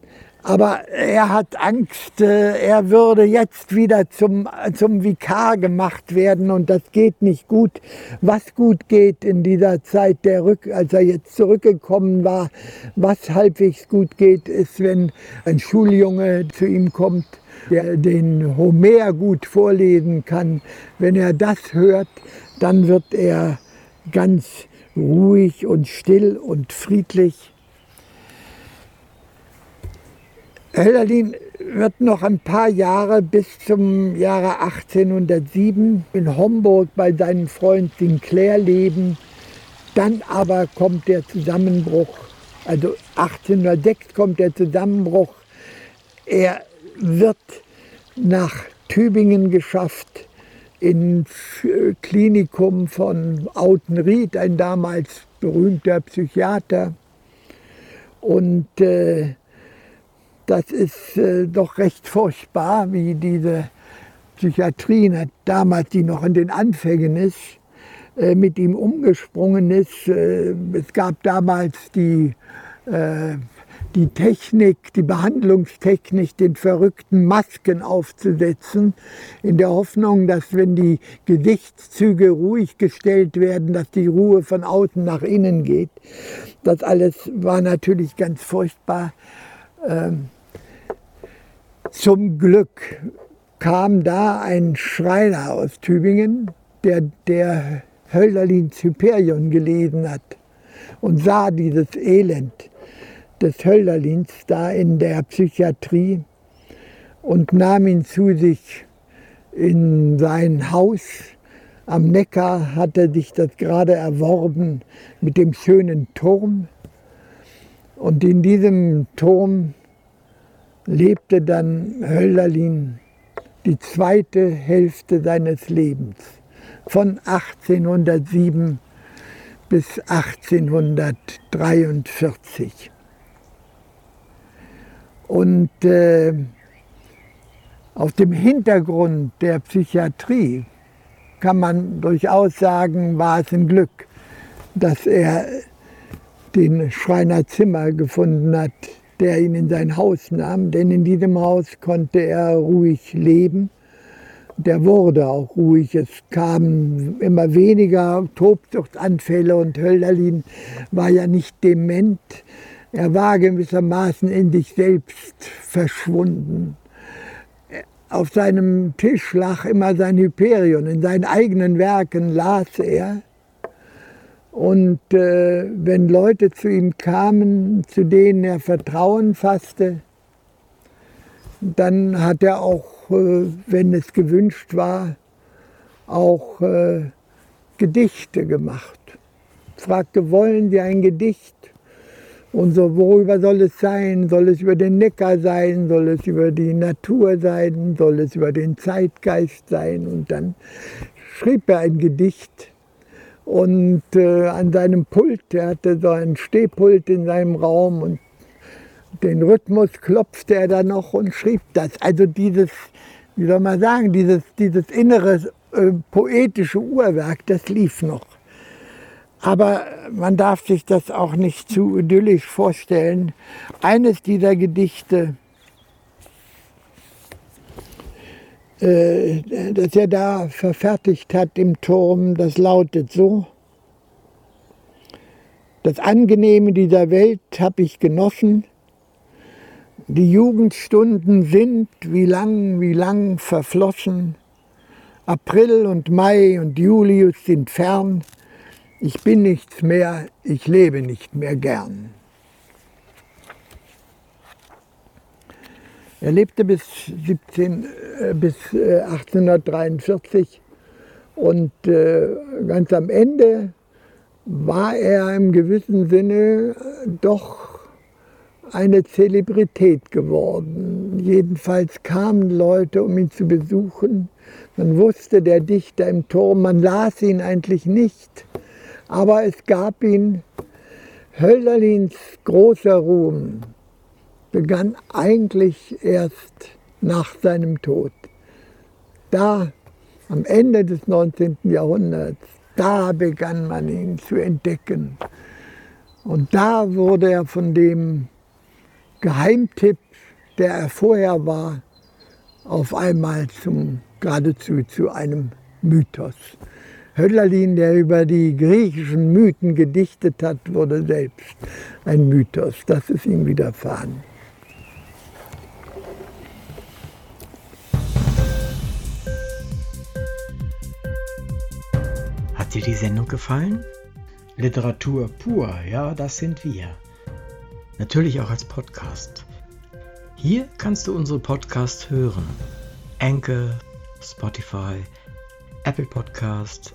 aber er hat Angst, äh, er würde jetzt wieder zum, zum Vikar gemacht werden und das geht nicht gut. Was gut geht in dieser Zeit, der Rück, als er jetzt zurückgekommen war, was halbwegs gut geht, ist, wenn ein Schuljunge zu ihm kommt der den Homer gut vorlesen kann, wenn er das hört, dann wird er ganz ruhig und still und friedlich. Hölderlin wird noch ein paar Jahre bis zum Jahre 1807 in Homburg bei seinem Freund Sinclair leben. Dann aber kommt der Zusammenbruch, also 1806 kommt der Zusammenbruch. Er wird nach Tübingen geschafft, ins Klinikum von Autenried, ein damals berühmter Psychiater. Und äh, das ist äh, doch recht furchtbar, wie diese Psychiatrie, damals die noch in den Anfängen ist, äh, mit ihm umgesprungen ist. Äh, es gab damals die, äh, die Technik, die Behandlungstechnik, den verrückten Masken aufzusetzen, in der Hoffnung, dass wenn die Gesichtszüge ruhig gestellt werden, dass die Ruhe von außen nach innen geht. Das alles war natürlich ganz furchtbar. Ähm, zum Glück kam da ein Schreiner aus Tübingen, der, der Hölderlins Hyperion gelesen hat und sah dieses Elend des Hölderlins da in der Psychiatrie und nahm ihn zu sich in sein Haus. Am Neckar hat er sich das gerade erworben mit dem schönen Turm. Und in diesem Turm lebte dann Hölderlin die zweite Hälfte seines Lebens, von 1807 bis 1843. Und äh, auf dem Hintergrund der Psychiatrie kann man durchaus sagen, war es ein Glück, dass er den Schreiner Zimmer gefunden hat, der ihn in sein Haus nahm, denn in diesem Haus konnte er ruhig leben. Der wurde auch ruhig. Es kamen immer weniger Tobsuchtanfälle und Hölderlin war ja nicht dement. Er war gewissermaßen in sich selbst verschwunden. Auf seinem Tisch lag immer sein Hyperion. In seinen eigenen Werken las er. Und äh, wenn Leute zu ihm kamen, zu denen er Vertrauen fasste, dann hat er auch, äh, wenn es gewünscht war, auch äh, Gedichte gemacht. Fragte, wollen Sie ein Gedicht? Und so, worüber soll es sein? Soll es über den Neckar sein? Soll es über die Natur sein? Soll es über den Zeitgeist sein? Und dann schrieb er ein Gedicht und äh, an seinem Pult, er hatte so ein Stehpult in seinem Raum und den Rhythmus klopfte er dann noch und schrieb das. Also dieses, wie soll man sagen, dieses, dieses innere äh, poetische Uhrwerk, das lief noch. Aber man darf sich das auch nicht zu idyllisch vorstellen. Eines dieser Gedichte Äh, das er da verfertigt hat im Turm, das lautet so. Das Angenehme dieser Welt habe ich genossen. Die Jugendstunden sind wie lang, wie lang verflossen. April und Mai und Julius sind fern. Ich bin nichts mehr, ich lebe nicht mehr gern. Er lebte bis, 17, äh, bis 1843 äh, und äh, ganz am Ende war er im gewissen Sinne doch eine Zelebrität geworden. Jedenfalls kamen Leute, um ihn zu besuchen. Man wusste, der Dichter im Turm, man las ihn eigentlich nicht, aber es gab ihn. Hölderlins großer Ruhm begann eigentlich erst nach seinem Tod. Da, am Ende des 19. Jahrhunderts, da begann man ihn zu entdecken. Und da wurde er von dem Geheimtipp, der er vorher war, auf einmal zum, geradezu zu einem Mythos. Hölderlin, der über die griechischen Mythen gedichtet hat, wurde selbst ein Mythos. Das ist ihm widerfahren. dir die Sendung gefallen? Literatur pur, ja, das sind wir. Natürlich auch als Podcast. Hier kannst du unsere Podcasts hören. Anchor, Spotify, Apple Podcast,